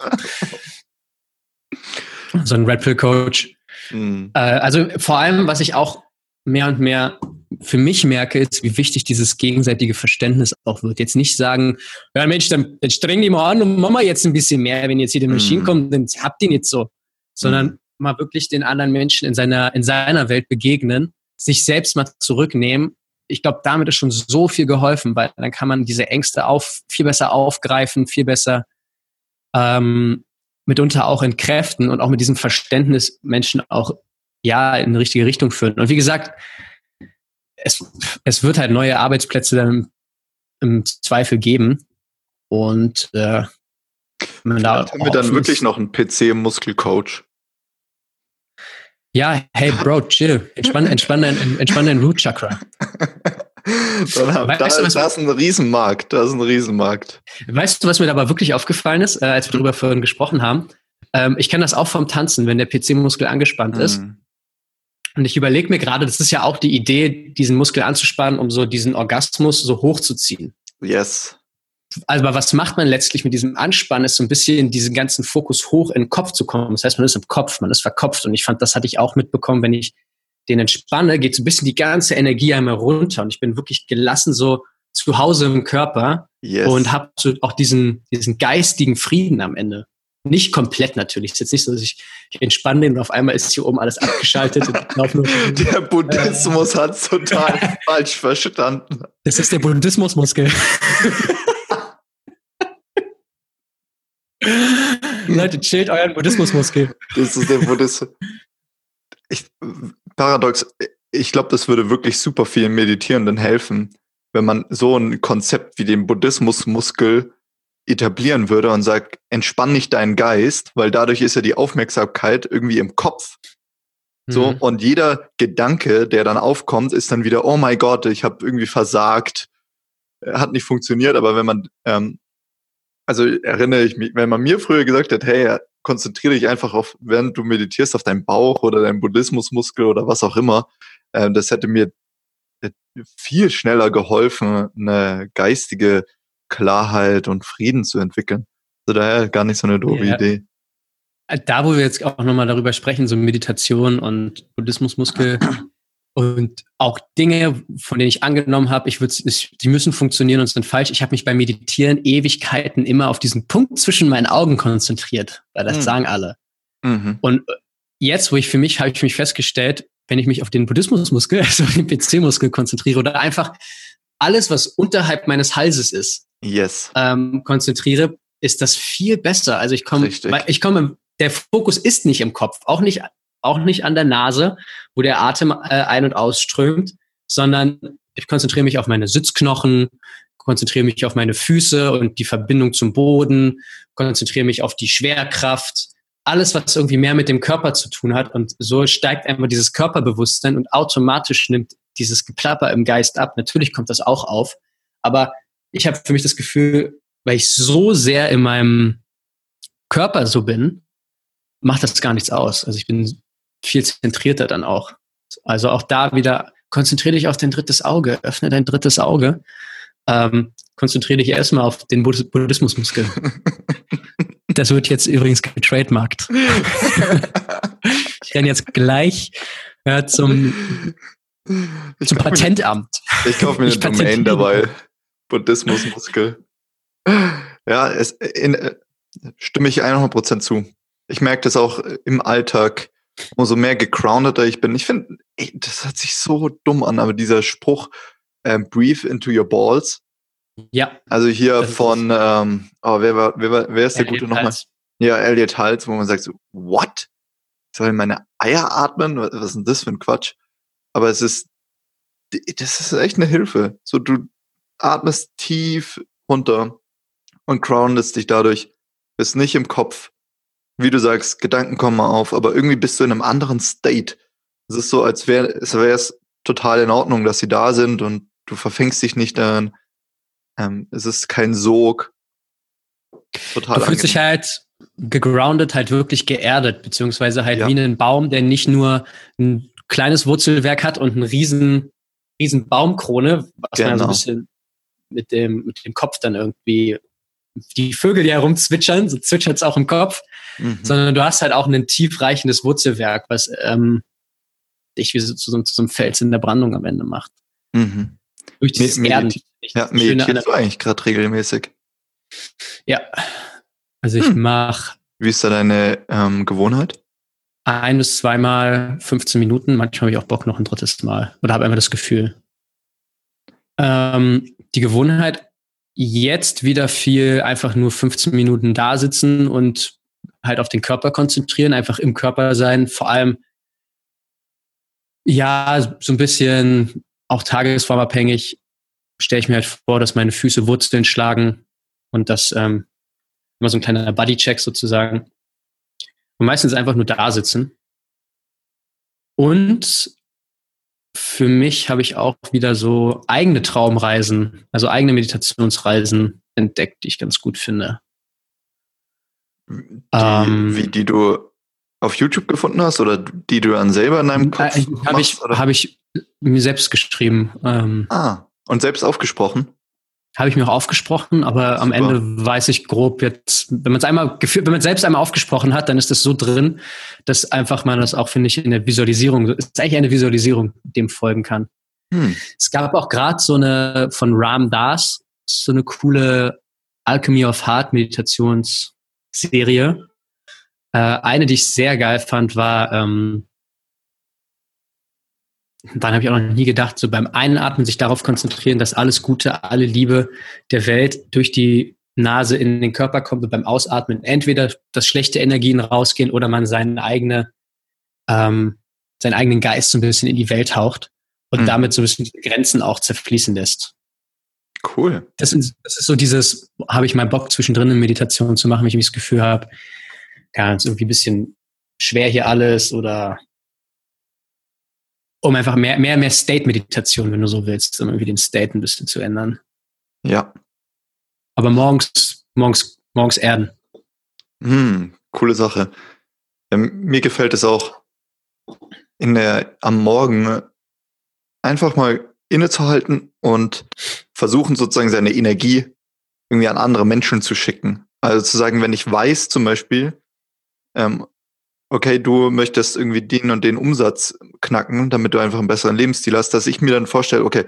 C: so ein Red Pill Coach. Mhm. Also vor allem, was ich auch mehr und mehr für mich merke, ist, wie wichtig dieses gegenseitige Verständnis auch wird. Jetzt nicht sagen, ja Mensch, dann, dann streng die mal an und mach mal jetzt ein bisschen mehr, wenn jetzt hier die Maschine mm. kommt, dann habt ihr nicht so. Sondern mm. mal wirklich den anderen Menschen in seiner, in seiner Welt begegnen, sich selbst mal zurücknehmen. Ich glaube, damit ist schon so viel geholfen, weil dann kann man diese Ängste auf, viel besser aufgreifen, viel besser ähm, mitunter auch entkräften und auch mit diesem Verständnis Menschen auch ja in die richtige Richtung führen. Und wie gesagt, es, es wird halt neue Arbeitsplätze dann im Zweifel geben. Und äh,
B: man da haben wir dann wirklich noch einen PC-Muskelcoach.
C: Ja, hey Bro, chill. Entspann, entspann dein, entspann dein Root Chakra. <laughs>
B: da, weißt du, was, das ist ein Riesenmarkt. Das ist ein Riesenmarkt.
C: Weißt du, was mir dabei wirklich aufgefallen ist, äh, als wir darüber vorhin gesprochen haben? Ähm, ich kenne das auch vom Tanzen, wenn der PC-Muskel angespannt mhm. ist. Und ich überlege mir gerade, das ist ja auch die Idee, diesen Muskel anzuspannen, um so diesen Orgasmus so hochzuziehen.
B: Yes.
C: Also, was macht man letztlich mit diesem Anspannen, ist so ein bisschen diesen ganzen Fokus hoch in den Kopf zu kommen. Das heißt, man ist im Kopf, man ist verkopft. Und ich fand, das hatte ich auch mitbekommen, wenn ich den entspanne, geht so ein bisschen die ganze Energie einmal runter. Und ich bin wirklich gelassen so zu Hause im Körper yes. und habe so auch diesen, diesen geistigen Frieden am Ende. Nicht komplett natürlich. Es ist jetzt nicht so, dass ich, ich entspanne und auf einmal ist hier oben alles abgeschaltet.
B: nur, <laughs> der Buddhismus äh, hat <laughs> total falsch verstanden.
C: Das ist der Buddhismusmuskel. <laughs> Leute, chillt euren Buddhismusmuskel.
B: Das ist der Buddhismus. Ich, paradox, ich glaube, das würde wirklich super vielen Meditierenden helfen, wenn man so ein Konzept wie den Buddhismusmuskel etablieren würde und sagt, entspann nicht deinen Geist, weil dadurch ist ja die Aufmerksamkeit irgendwie im Kopf. So, mhm. und jeder Gedanke, der dann aufkommt, ist dann wieder, oh mein Gott, ich habe irgendwie versagt, hat nicht funktioniert, aber wenn man, ähm, also erinnere ich mich, wenn man mir früher gesagt hat, hey, konzentriere dich einfach auf, während du meditierst, auf deinen Bauch oder deinen Buddhismusmuskel oder was auch immer, äh, das hätte mir äh, viel schneller geholfen, eine geistige Klarheit und Frieden zu entwickeln. Also daher gar nicht so eine doofe ja. Idee.
C: Äh, da, wo wir jetzt auch nochmal darüber sprechen, so Meditation und Buddhismusmuskel <clears throat> und auch Dinge, von denen ich angenommen habe, ich würde, die müssen funktionieren und sind falsch. Ich habe mich beim Meditieren Ewigkeiten immer auf diesen Punkt zwischen meinen Augen konzentriert, weil das mhm. sagen alle. Mhm. Und äh, jetzt, wo ich für mich, habe ich mich festgestellt, wenn ich mich auf den Buddhismusmuskel, <laughs> also den PC-Muskel konzentriere oder einfach alles, was unterhalb meines Halses ist,
B: yes.
C: ähm, konzentriere, ist das viel besser. Also ich komme, ich komme, der Fokus ist nicht im Kopf, auch nicht, auch nicht an der Nase, wo der Atem äh, ein- und ausströmt, sondern ich konzentriere mich auf meine Sitzknochen, konzentriere mich auf meine Füße und die Verbindung zum Boden, konzentriere mich auf die Schwerkraft, alles, was irgendwie mehr mit dem Körper zu tun hat. Und so steigt einfach dieses Körperbewusstsein und automatisch nimmt dieses Geplapper im Geist ab. Natürlich kommt das auch auf, aber ich habe für mich das Gefühl, weil ich so sehr in meinem Körper so bin, macht das gar nichts aus. Also ich bin viel zentrierter dann auch. Also auch da wieder, konzentriere dich auf dein drittes Auge, öffne dein drittes Auge. Ähm, konzentriere dich erstmal auf den Buddhismusmuskel. <laughs> das wird jetzt übrigens getrademarkt. ich renne jetzt gleich äh, zum zum Patentamt.
B: Mir, ich kaufe mir eine Domain dabei. Buddhismusmuskel. Ja, es, in, stimme ich 100% zu. Ich merke das auch im Alltag, umso mehr gegroundeter ich bin. Ich finde, das hört sich so dumm an, aber dieser Spruch, ähm, breathe into your balls.
C: Ja.
B: Also hier von, ähm, oh, wer, war, wer, war, wer ist der Elliot gute nochmal? Ja, Elliot Hals, wo man sagt so, what? Soll ich meine Eier atmen? Was ist denn das für ein Quatsch? Aber es ist, das ist echt eine Hilfe. So, du atmest tief runter und groundest dich dadurch. Bist nicht im Kopf. Wie du sagst, Gedanken kommen mal auf, aber irgendwie bist du in einem anderen State. Es ist so, als wäre es total in Ordnung, dass sie da sind und du verfängst dich nicht daran. Ähm, es ist kein Sog.
C: Total du fühlst dich halt gegroundet, halt wirklich geerdet, beziehungsweise halt ja. wie ein Baum, der nicht nur ein kleines Wurzelwerk hat und einen riesen, riesen Baumkrone, was genau. man so ein genau. bisschen mit dem, mit dem Kopf dann irgendwie die Vögel, die herumzwitschern, so zwitschert es auch im Kopf, mhm. sondern du hast halt auch ein tiefreichendes Wurzelwerk, was ähm, dich wie so, zu, so, zu so einem Fels in der Brandung am Ende macht.
B: Mhm.
C: Durch dieses Med Erden.
B: Ja, meditierst du eigentlich gerade regelmäßig?
C: Ja. Also ich hm. mache.
B: Wie ist da deine ähm, Gewohnheit?
C: ein bis zweimal 15 Minuten. Manchmal habe ich auch Bock noch ein drittes Mal oder habe einfach das Gefühl. Ähm, die Gewohnheit, jetzt wieder viel einfach nur 15 Minuten da sitzen und halt auf den Körper konzentrieren, einfach im Körper sein, vor allem ja, so ein bisschen auch tagesformabhängig, stelle ich mir halt vor, dass meine Füße Wurzeln schlagen und das ähm, immer so ein kleiner Buddy-Check sozusagen. Und meistens einfach nur da sitzen. Und für mich habe ich auch wieder so eigene Traumreisen, also eigene Meditationsreisen entdeckt, die ich ganz gut finde.
B: Die, ähm, wie die du auf YouTube gefunden hast oder die du dann selber in deinem Kopf
C: äh, Habe ich, hab ich mir selbst geschrieben.
B: Ähm, ah, und selbst aufgesprochen?
C: Habe ich mir auch aufgesprochen, aber Super. am Ende weiß ich grob jetzt, wenn man es einmal gefühlt, wenn man selbst einmal aufgesprochen hat, dann ist das so drin, dass einfach man das auch, finde ich, in der Visualisierung, ist eigentlich eine Visualisierung, dem folgen kann. Hm. Es gab auch gerade so eine von Ram Das, so eine coole Alchemy of Heart Meditationsserie. Äh, eine, die ich sehr geil fand, war ähm, dann habe ich auch noch nie gedacht, so beim Einatmen sich darauf konzentrieren, dass alles Gute, alle Liebe der Welt durch die Nase in den Körper kommt und beim Ausatmen entweder das schlechte Energien rausgehen oder man seine eigene, ähm, seinen eigenen Geist so ein bisschen in die Welt haucht und mhm. damit so ein bisschen die Grenzen auch zerfließen lässt.
B: Cool.
C: Das ist, das ist so dieses, habe ich mal Bock zwischendrin eine Meditation zu machen, wenn ich das Gefühl habe, ja, ist irgendwie ein bisschen schwer hier alles oder um einfach mehr, mehr, mehr State-Meditation, wenn du so willst, um irgendwie den State ein bisschen zu ändern.
B: Ja.
C: Aber morgens, morgens, morgens erden.
B: Hm, coole Sache. Ja, mir gefällt es auch, in der, am Morgen einfach mal innezuhalten und versuchen sozusagen seine Energie irgendwie an andere Menschen zu schicken. Also zu sagen, wenn ich weiß zum Beispiel, ähm, okay, du möchtest irgendwie den und den Umsatz knacken, damit du einfach einen besseren Lebensstil hast, dass ich mir dann vorstelle, okay,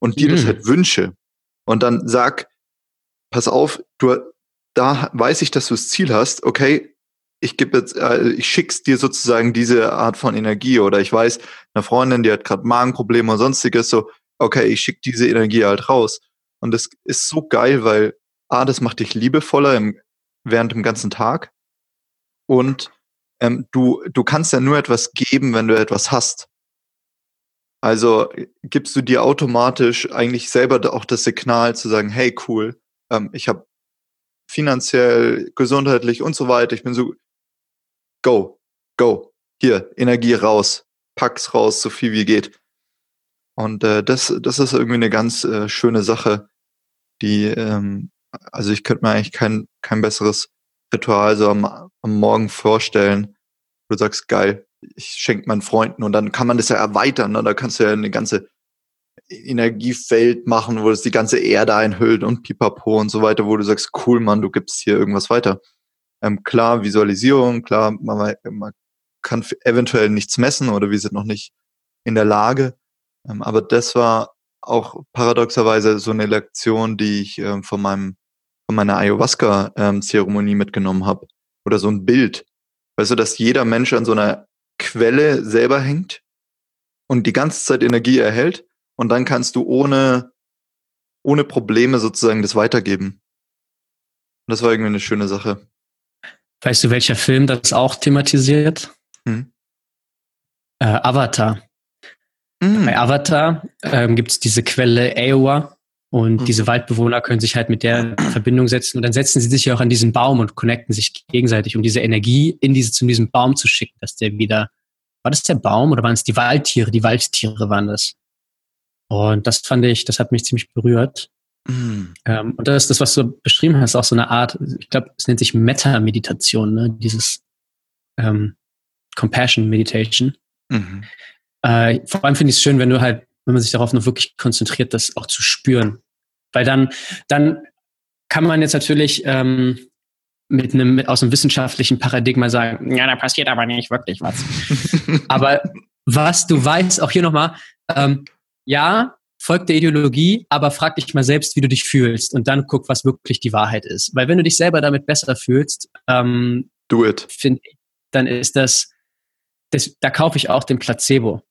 B: und dir mhm. das halt wünsche und dann sag, pass auf, du, da weiß ich, dass du das Ziel hast, okay, ich gebe jetzt, äh, ich schick's dir sozusagen diese Art von Energie oder ich weiß, eine Freundin, die hat gerade Magenprobleme und sonstiges, so, okay, ich schick diese Energie halt raus. Und das ist so geil, weil A, das macht dich liebevoller im, während dem ganzen Tag und ähm, du, du kannst ja nur etwas geben, wenn du etwas hast. Also gibst du dir automatisch eigentlich selber auch das Signal zu sagen, hey cool, ähm, ich habe finanziell, gesundheitlich und so weiter, ich bin so, go, go, hier, Energie raus, pack's raus, so viel wie geht. Und äh, das, das ist irgendwie eine ganz äh, schöne Sache, die, ähm, also ich könnte mir eigentlich kein, kein besseres Ritual so am, am Morgen vorstellen, du sagst, geil, ich schenke meinen Freunden und dann kann man das ja erweitern. Ne? Da kannst du ja eine ganze Energiefeld machen, wo das die ganze Erde einhüllt und pipapo und so weiter, wo du sagst, cool, Mann, du gibst hier irgendwas weiter. Ähm, klar, Visualisierung, klar, man, man kann eventuell nichts messen oder wir sind noch nicht in der Lage. Ähm, aber das war auch paradoxerweise so eine Lektion, die ich ähm, von meinem von meiner Ayahuasca-Zeremonie mitgenommen habe. Oder so ein Bild. Weißt du, dass jeder Mensch an so einer Quelle selber hängt und die ganze Zeit Energie erhält und dann kannst du ohne, ohne Probleme sozusagen das weitergeben. Und das war irgendwie eine schöne Sache.
C: Weißt du, welcher Film das auch thematisiert? Hm? Äh, Avatar. Hm. Bei Avatar ähm, gibt es diese Quelle Aowa, und mhm. diese Waldbewohner können sich halt mit der Verbindung setzen und dann setzen sie sich ja auch an diesen Baum und connecten sich gegenseitig, um diese Energie in diese, zu diesem Baum zu schicken, dass der wieder, war das der Baum oder waren es die Waldtiere? Die Waldtiere waren das. Und das fand ich, das hat mich ziemlich berührt. Mhm. Ähm, und das ist das, was du beschrieben hast, auch so eine Art, ich glaube, es nennt sich Meta-Meditation, ne? dieses ähm, Compassion Meditation. Mhm. Äh, vor allem finde ich es schön, wenn du halt wenn man sich darauf noch wirklich konzentriert, das auch zu spüren. Weil dann, dann kann man jetzt natürlich ähm, mit einem mit, aus einem wissenschaftlichen Paradigma sagen, ja, da passiert aber nicht wirklich was. <laughs> aber was du weißt, auch hier nochmal, ähm, ja, folgt der Ideologie, aber frag dich mal selbst, wie du dich fühlst und dann guck, was wirklich die Wahrheit ist. Weil wenn du dich selber damit besser fühlst, ähm,
B: do it.
C: Find, dann ist das, das, da kaufe ich auch den Placebo.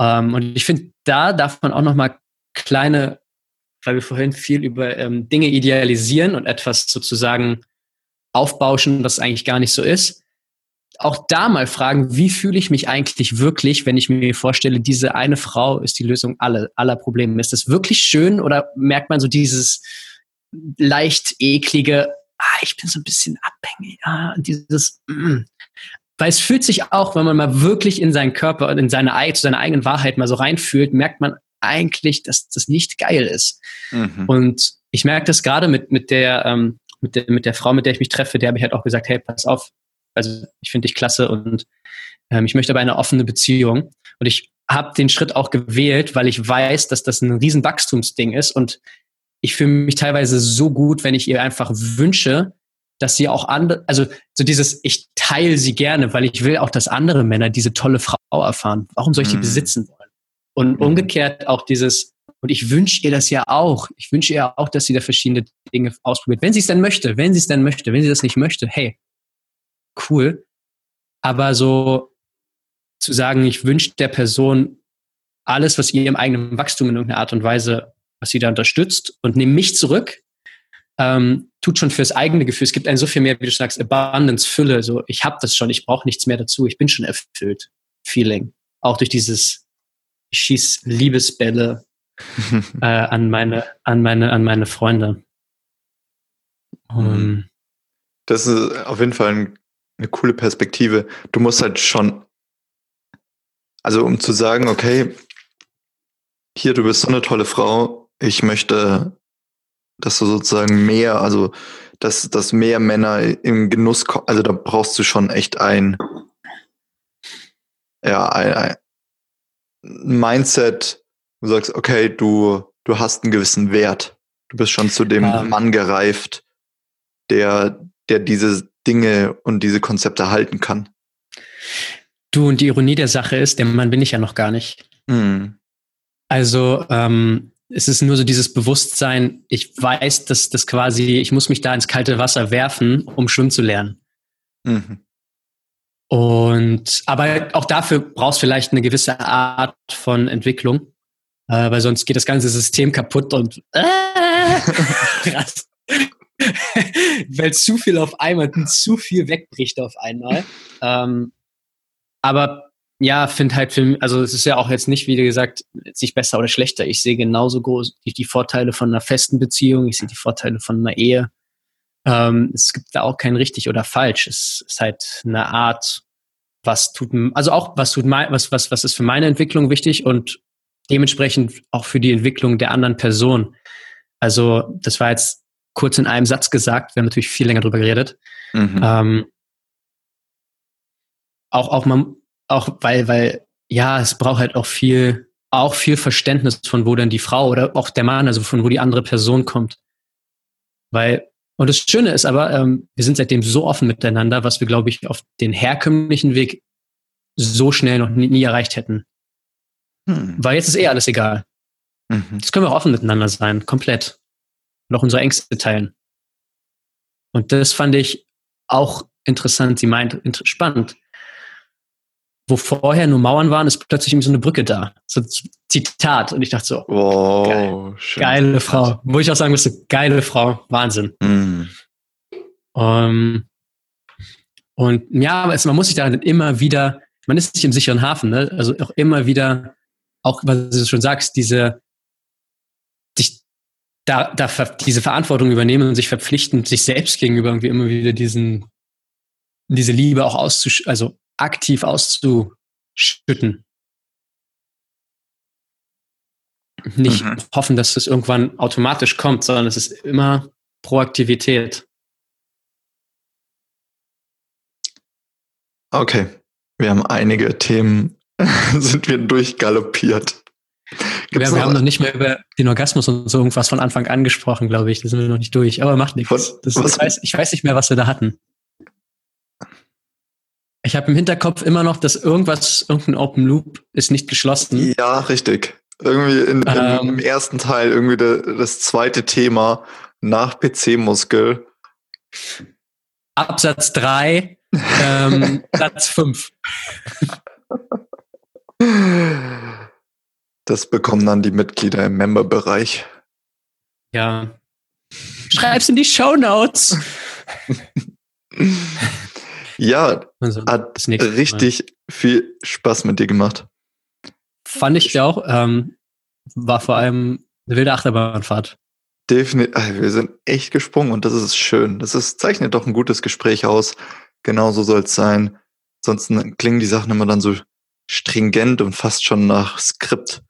C: Ähm, und ich finde, da darf man auch nochmal kleine, weil wir vorhin viel über ähm, Dinge idealisieren und etwas sozusagen aufbauschen, das eigentlich gar nicht so ist, auch da mal fragen, wie fühle ich mich eigentlich wirklich, wenn ich mir vorstelle, diese eine Frau ist die Lösung aller, aller Probleme. Ist das wirklich schön oder merkt man so dieses leicht eklige, ah, ich bin so ein bisschen abhängig, ah, dieses, mm. Weil es fühlt sich auch, wenn man mal wirklich in seinen Körper und in seine, zu seiner eigenen Wahrheit mal so reinfühlt, merkt man eigentlich, dass das nicht geil ist. Mhm. Und ich merke das gerade mit, mit der, ähm, mit der, mit der Frau, mit der ich mich treffe, der habe ich halt auch gesagt, hey, pass auf, also ich finde dich klasse und ähm, ich möchte aber eine offene Beziehung. Und ich habe den Schritt auch gewählt, weil ich weiß, dass das ein riesen Wachstumsding ist und ich fühle mich teilweise so gut, wenn ich ihr einfach wünsche, dass sie auch andere, also so dieses, ich teile sie gerne, weil ich will auch, dass andere Männer diese tolle Frau erfahren. Warum soll ich die mhm. besitzen wollen? Und mhm. umgekehrt auch dieses, und ich wünsche ihr das ja auch. Ich wünsche ihr auch, dass sie da verschiedene Dinge ausprobiert. Wenn sie es denn möchte, wenn sie es denn möchte, wenn sie das nicht möchte, hey, cool. Aber so zu sagen, ich wünsche der Person alles, was ihr im eigenen Wachstum in irgendeiner Art und Weise, was sie da unterstützt und nehme mich zurück, ähm, tut schon fürs eigene Gefühl. Es gibt ein so viel mehr, wie du sagst, Abundance, Fülle. So, ich habe das schon, ich brauche nichts mehr dazu. Ich bin schon erfüllt. Feeling. Auch durch dieses, ich schieß Liebesbälle <laughs> äh, an meine, an meine, an meine Freunde.
B: Um, das ist auf jeden Fall ein eine coole Perspektive. Du musst halt schon, also um zu sagen, okay, hier, du bist so eine tolle Frau, ich möchte, dass du sozusagen mehr, also dass, dass mehr Männer im Genuss kommen, also da brauchst du schon echt ein, ja, ein, ein Mindset, du sagst, okay, du, du hast einen gewissen Wert. Du bist schon zu dem ja. Mann gereift, der, der diese Dinge und diese Konzepte halten kann.
C: Du, und die Ironie der Sache ist, der Mann bin ich ja noch gar nicht. Mhm. Also ähm, es ist nur so dieses Bewusstsein, ich weiß, dass das quasi, ich muss mich da ins kalte Wasser werfen, um schwimmen zu lernen. Mhm. Und aber auch dafür brauchst du vielleicht eine gewisse Art von Entwicklung, äh, weil sonst geht das ganze System kaputt und äh, <laughs> krass. <laughs> weil zu viel auf einmal, zu viel wegbricht auf einmal. Ähm, aber ja, finde halt für mich, also es ist ja auch jetzt nicht, wie gesagt, nicht besser oder schlechter. Ich sehe genauso groß die, die Vorteile von einer festen Beziehung, ich sehe die Vorteile von einer Ehe. Ähm, es gibt da auch kein richtig oder falsch. Es ist halt eine Art, was tut, also auch was tut mein, was, was, was ist für meine Entwicklung wichtig und dementsprechend auch für die Entwicklung der anderen Person. Also das war jetzt kurz in einem Satz gesagt. Wir haben natürlich viel länger drüber geredet. Mhm. Ähm, auch, auch man, auch weil, weil, ja, es braucht halt auch viel, auch viel Verständnis von wo dann die Frau oder auch der Mann, also von wo die andere Person kommt. Weil, und das Schöne ist aber, ähm, wir sind seitdem so offen miteinander, was wir, glaube ich, auf den herkömmlichen Weg so schnell noch nie, nie erreicht hätten. Hm. Weil jetzt ist eh alles egal. Mhm. Jetzt können wir auch offen miteinander sein, komplett und auch unsere Ängste teilen. Und das fand ich auch interessant. Sie meint, spannend. Wo vorher nur Mauern waren, ist plötzlich irgendwie so eine Brücke da. So Zitat. Und ich dachte so, oh, geil, geile Frau. Wo ich auch sagen müsste, geile Frau. Wahnsinn. Mm. Um, und ja, also man muss sich da immer wieder, man ist nicht im sicheren Hafen, ne? also auch immer wieder, auch was du schon sagst, diese, dich da, da diese Verantwortung übernehmen und sich verpflichten, sich selbst gegenüber irgendwie immer wieder diesen, diese Liebe auch auszusch also aktiv auszuschütten. Nicht mhm. hoffen, dass das irgendwann automatisch kommt, sondern es ist immer Proaktivität.
B: Okay, wir haben einige Themen, <laughs> sind wir durchgaloppiert.
C: Gibt's wir, wir haben noch nicht mehr über den Orgasmus und so irgendwas von Anfang an gesprochen, glaube ich. Da sind wir noch nicht durch. Aber macht nichts. Das, ich, weiß, ich weiß nicht mehr, was wir da hatten. Ich habe im Hinterkopf immer noch, dass irgendwas, irgendein Open Loop ist nicht geschlossen.
B: Ja, richtig. Irgendwie in, ähm, im ersten Teil irgendwie de, das zweite Thema nach PC-Muskel.
C: Absatz 3, ähm, <laughs> Satz 5.
B: Das bekommen dann die Mitglieder im Member-Bereich.
C: Ja. Schreib's in die Show Notes. <laughs>
B: Ja,
C: Also,
B: hat
C: nächste Mal.
B: richtig viel Spaß mit dir gemacht.
C: Fand ich auch. Ähm, war vor allem eine wilde Achterbahnfahrt.
B: Definitiv, wir sind echt gesprungen und das ist schön. Das ist, zeichnet doch ein gutes Gespräch aus. Genauso soll es sein. Ansonsten klingen die Sachen immer dann so stringent und fast schon nach Skript.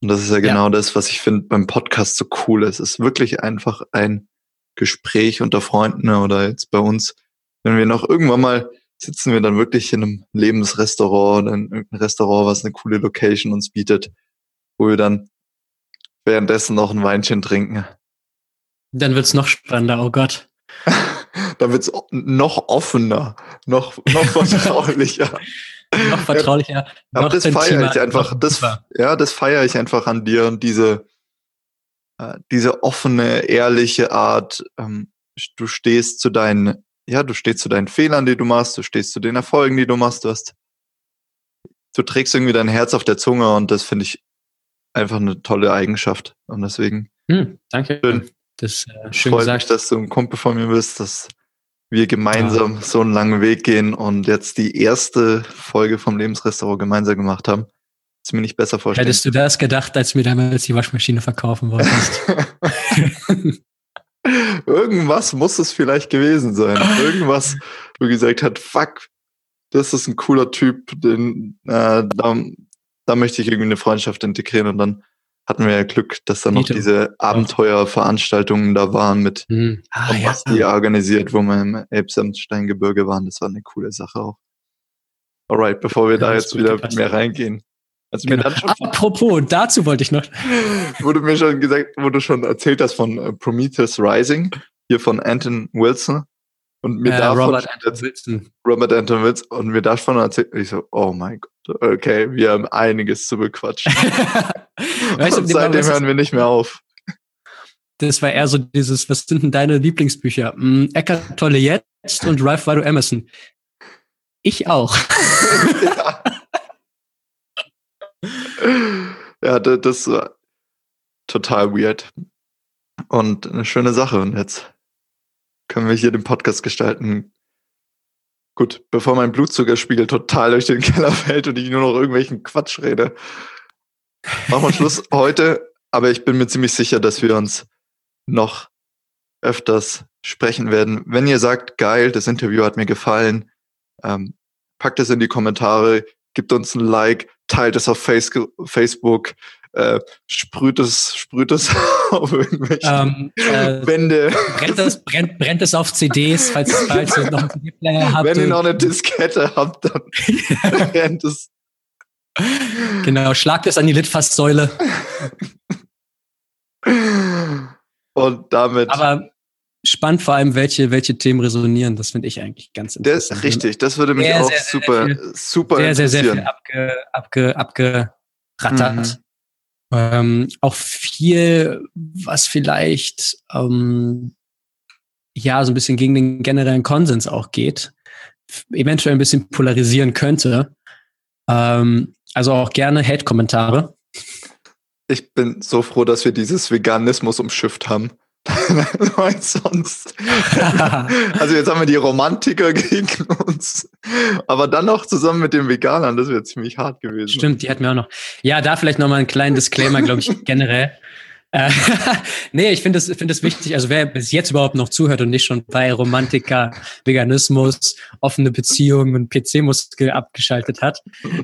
B: Und das ist ja genau das, was ich finde beim Podcast so cool ist. Es ist wirklich einfach ein Gespräch unter Freunden oder jetzt bei uns. Wenn wir noch irgendwann mal sitzen wir dann wirklich in einem Lebensrestaurant oder in irgendeinem Restaurant, was eine coole Location uns bietet, wo wir dann währenddessen noch ein Weinchen trinken.
C: Dann wird's noch spannender, oh Gott. <laughs>
B: da wird's noch offener, noch, noch vertraulicher. <laughs>
C: Noch vertraulicher.
B: Aber
C: noch
B: das feiere ich einfach. Das, ja, das feiere ich einfach an dir und diese, äh, diese offene, ehrliche Art. Ähm, du stehst zu deinen, ja, du stehst zu deinen Fehlern, die du machst, du stehst zu den Erfolgen, die du machst. Du hast, du trägst irgendwie dein Herz auf der Zunge und das finde ich einfach eine tolle Eigenschaft. Und deswegen
C: Hm, danke.
B: Schön.
C: Das äh, schön
B: freut mich,
C: gesagt.
B: dass du ein Kumpel von mir bist, dass wir gemeinsam so einen langen Weg gehen und jetzt die erste Folge vom Lebensrestaurant gemeinsam gemacht haben. Ist mir nicht besser vorstellen.
C: Hättest du das gedacht, als du mir damals die Waschmaschine verkaufen wolltest? <laughs> <laughs>
B: Irgendwas muss es vielleicht gewesen sein. Irgendwas, wo gesagt hat, fuck, das ist ein cooler Typ, den, äh, da, da möchte ich irgendwie eine Freundschaft integrieren. Und dann hatten wir ja Glück, dass dann noch diese Abenteuerveranstaltungen da waren mit
C: hm. Ah, ja.
B: was die organisiert, wo wir im Elbsandsteingebirge waren. Das war eine coole Sache auch. Alright, bevor wir
C: Ja,
B: da jetzt wieder
C: gepasst.
B: mehr reingehen. Also mir
C: Genau.
B: dann schon
C: Apropos, dazu wollte ich noch. <laughs>
B: wurde mir schon gesagt, du schon erzählt hast von äh, Prometheus Rising, hier von Anton Wilson. Und mir
C: Äh,
B: davon
C: Robert Anton Wilson.
B: Robert Anton Wilson und mir davon erzählt, ich so, oh mein Gott, okay, wir haben einiges zu bequatschen. <laughs>
C: weißt du,
B: seitdem hören wir nicht mehr auf.
C: das war eher so dieses, was sind denn deine Lieblingsbücher? Hm, Eckart Tolle jetzt und Ralph Waldo Emerson. Ich auch. <laughs>
B: ja. <laughs> ja, da- das war total weird. Und eine schöne Sache. Und jetzt können wir hier den Podcast gestalten. Gut, bevor mein Blutzuckerspiegel total durch den <laughs> Keller fällt und ich nur noch irgendwelchen Quatsch rede, machen wir Schluss <laughs> heute. Aber ich bin mir ziemlich sicher, dass wir uns noch öfters sprechen werden. Wenn ihr sagt, geil, das Interview hat mir gefallen, ähm, packt es in die Kommentare, gibt uns ein Like, teilt es auf Face Facebook, äh, sprüht es, sprüht es <laughs> auf irgendwelche
C: Ähm, äh,
B: Wände.
C: brennt, es, brennt, brennt es auf CDs, falls, falls ihr noch einen CD-Player habt.
B: Wenn ihr noch eine Diskette habt, dann <laughs> rennt es.
C: Genau, schlagt es an die Litfaßsäule.
B: Und damit,
C: Aber spannend vor allem, welche, welche Themen resonieren. Das finde ich eigentlich ganz
B: das
C: interessant.
B: ist richtig, das würde mich
C: Sehr,
B: auch
C: sehr, sehr
B: super,
C: viel-
B: super
C: Sehr, sehr, sehr viel
B: interessieren.
C: abge, abge, abgerattert.
B: Mhm.
C: Ähm, auch viel, was vielleicht ähm, ja so ein bisschen gegen den generellen Konsens auch geht, eventuell ein bisschen polarisieren könnte. Ähm, also auch gerne Hate-Kommentare.
B: Ich bin so froh, dass wir dieses Veganismus umschifft haben. <laughs> Sonst. <laughs> Also jetzt haben wir die Romantiker gegen uns. Aber dann noch zusammen mit den Veganern, das wäre ziemlich hart gewesen.
C: Stimmt, die hatten wir auch noch. Ja, da vielleicht nochmal einen kleinen Disclaimer, glaube ich, generell. Äh, <laughs> nee, ich finde es finde es wichtig, also wer bis jetzt überhaupt noch zuhört und nicht schon bei Romantiker, Veganismus, offene Beziehungen und PC-Muskel abgeschaltet hat.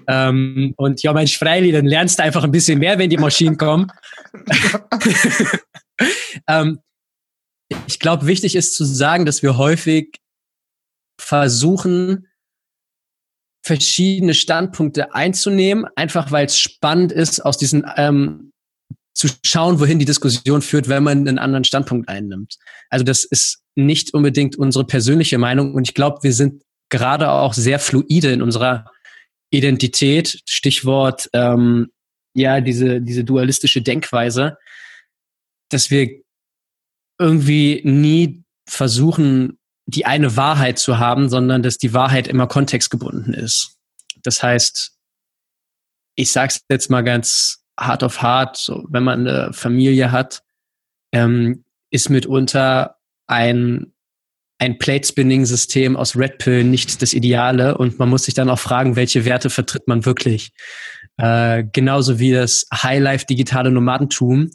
C: Ähm, und ja, Mensch, Freili, dann lernst du einfach ein bisschen mehr, wenn die Maschinen kommen. ähm, ich glaube, wichtig ist zu sagen, dass wir häufig versuchen, verschiedene Standpunkte einzunehmen, einfach weil es spannend ist, aus diesen ähm, zu schauen, wohin die Diskussion führt, wenn man einen anderen Standpunkt einnimmt. Also das ist nicht unbedingt unsere persönliche Meinung und ich glaube, wir sind gerade auch sehr fluide in unserer Identität. Stichwort ähm, ja diese diese dualistische Denkweise, dass wir irgendwie nie versuchen, die eine Wahrheit zu haben, sondern dass die Wahrheit immer kontextgebunden ist. Das heißt, ich sage es jetzt mal ganz hart auf hart, so, wenn man eine Familie hat, ähm, ist mitunter ein, ein Plate-Spinning-System aus Red Pill nicht das Ideale und man muss sich dann auch fragen, welche Werte vertritt man wirklich. Äh, genauso wie das Highlife digitale Nomadentum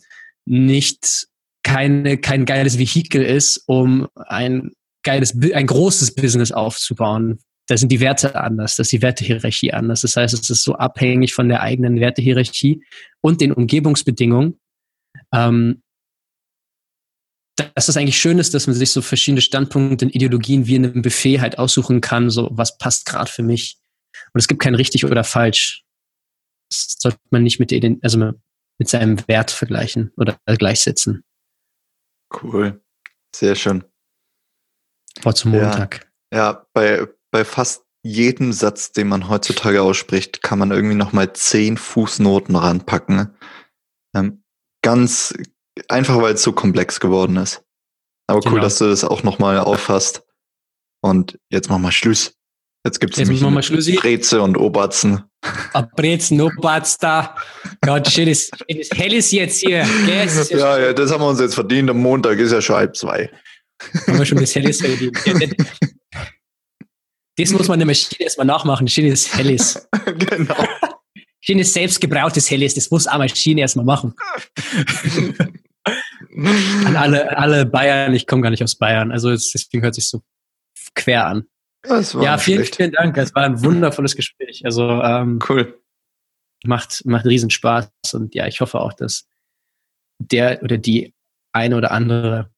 C: nicht keine, kein geiles Vehikel ist, um ein geiles, ein großes Business aufzubauen. Da sind die Werte anders, da ist die Wertehierarchie anders. Das heißt, es ist so abhängig von der eigenen Wertehierarchie und den Umgebungsbedingungen. Ähm, dass es eigentlich schön ist, dass man sich so verschiedene Standpunkte und Ideologien wie in einem Buffet halt aussuchen kann, so was passt gerade für mich. Und es gibt kein richtig oder falsch. Das sollte man nicht mit, also mit seinem Wert vergleichen oder gleichsetzen.
B: Cool. Sehr schön.
C: Vor zum Montag.
B: Ja, ja, bei, bei fast jedem Satz, den man heutzutage ausspricht, kann man irgendwie nochmal zehn Fußnoten ranpacken. Ähm, ganz einfach, weil es so komplex geworden ist. Aber genau. cool, dass du das auch nochmal auffasst. Und jetzt machen wir Schluss. Jetzt gibt es nämlich Breze und Oberzen.
C: A Brezen, Oberz da. Ja, schönes, schönes Helles jetzt hier.
B: Gell? Ja, ja, ja, das haben wir uns jetzt verdient. Am Montag ist ja schon halb zwei.
C: Haben wir schon das Helles verdient. Das muss man der Maschine erstmal nachmachen. Schönes Helles. <laughs> genau. Schönes selbstgebrautes Helles. Das muss eine Maschine erstmal machen. <laughs> An alle, alle Bayern, ich komme gar nicht aus Bayern, also deswegen hört sich so quer an. Ja, vielen, schlecht. vielen Dank. Es war ein wundervolles Gespräch. Also ähm,
B: cool.
C: Macht, macht riesen Spaß und ja, ich hoffe auch, dass der oder die eine oder andere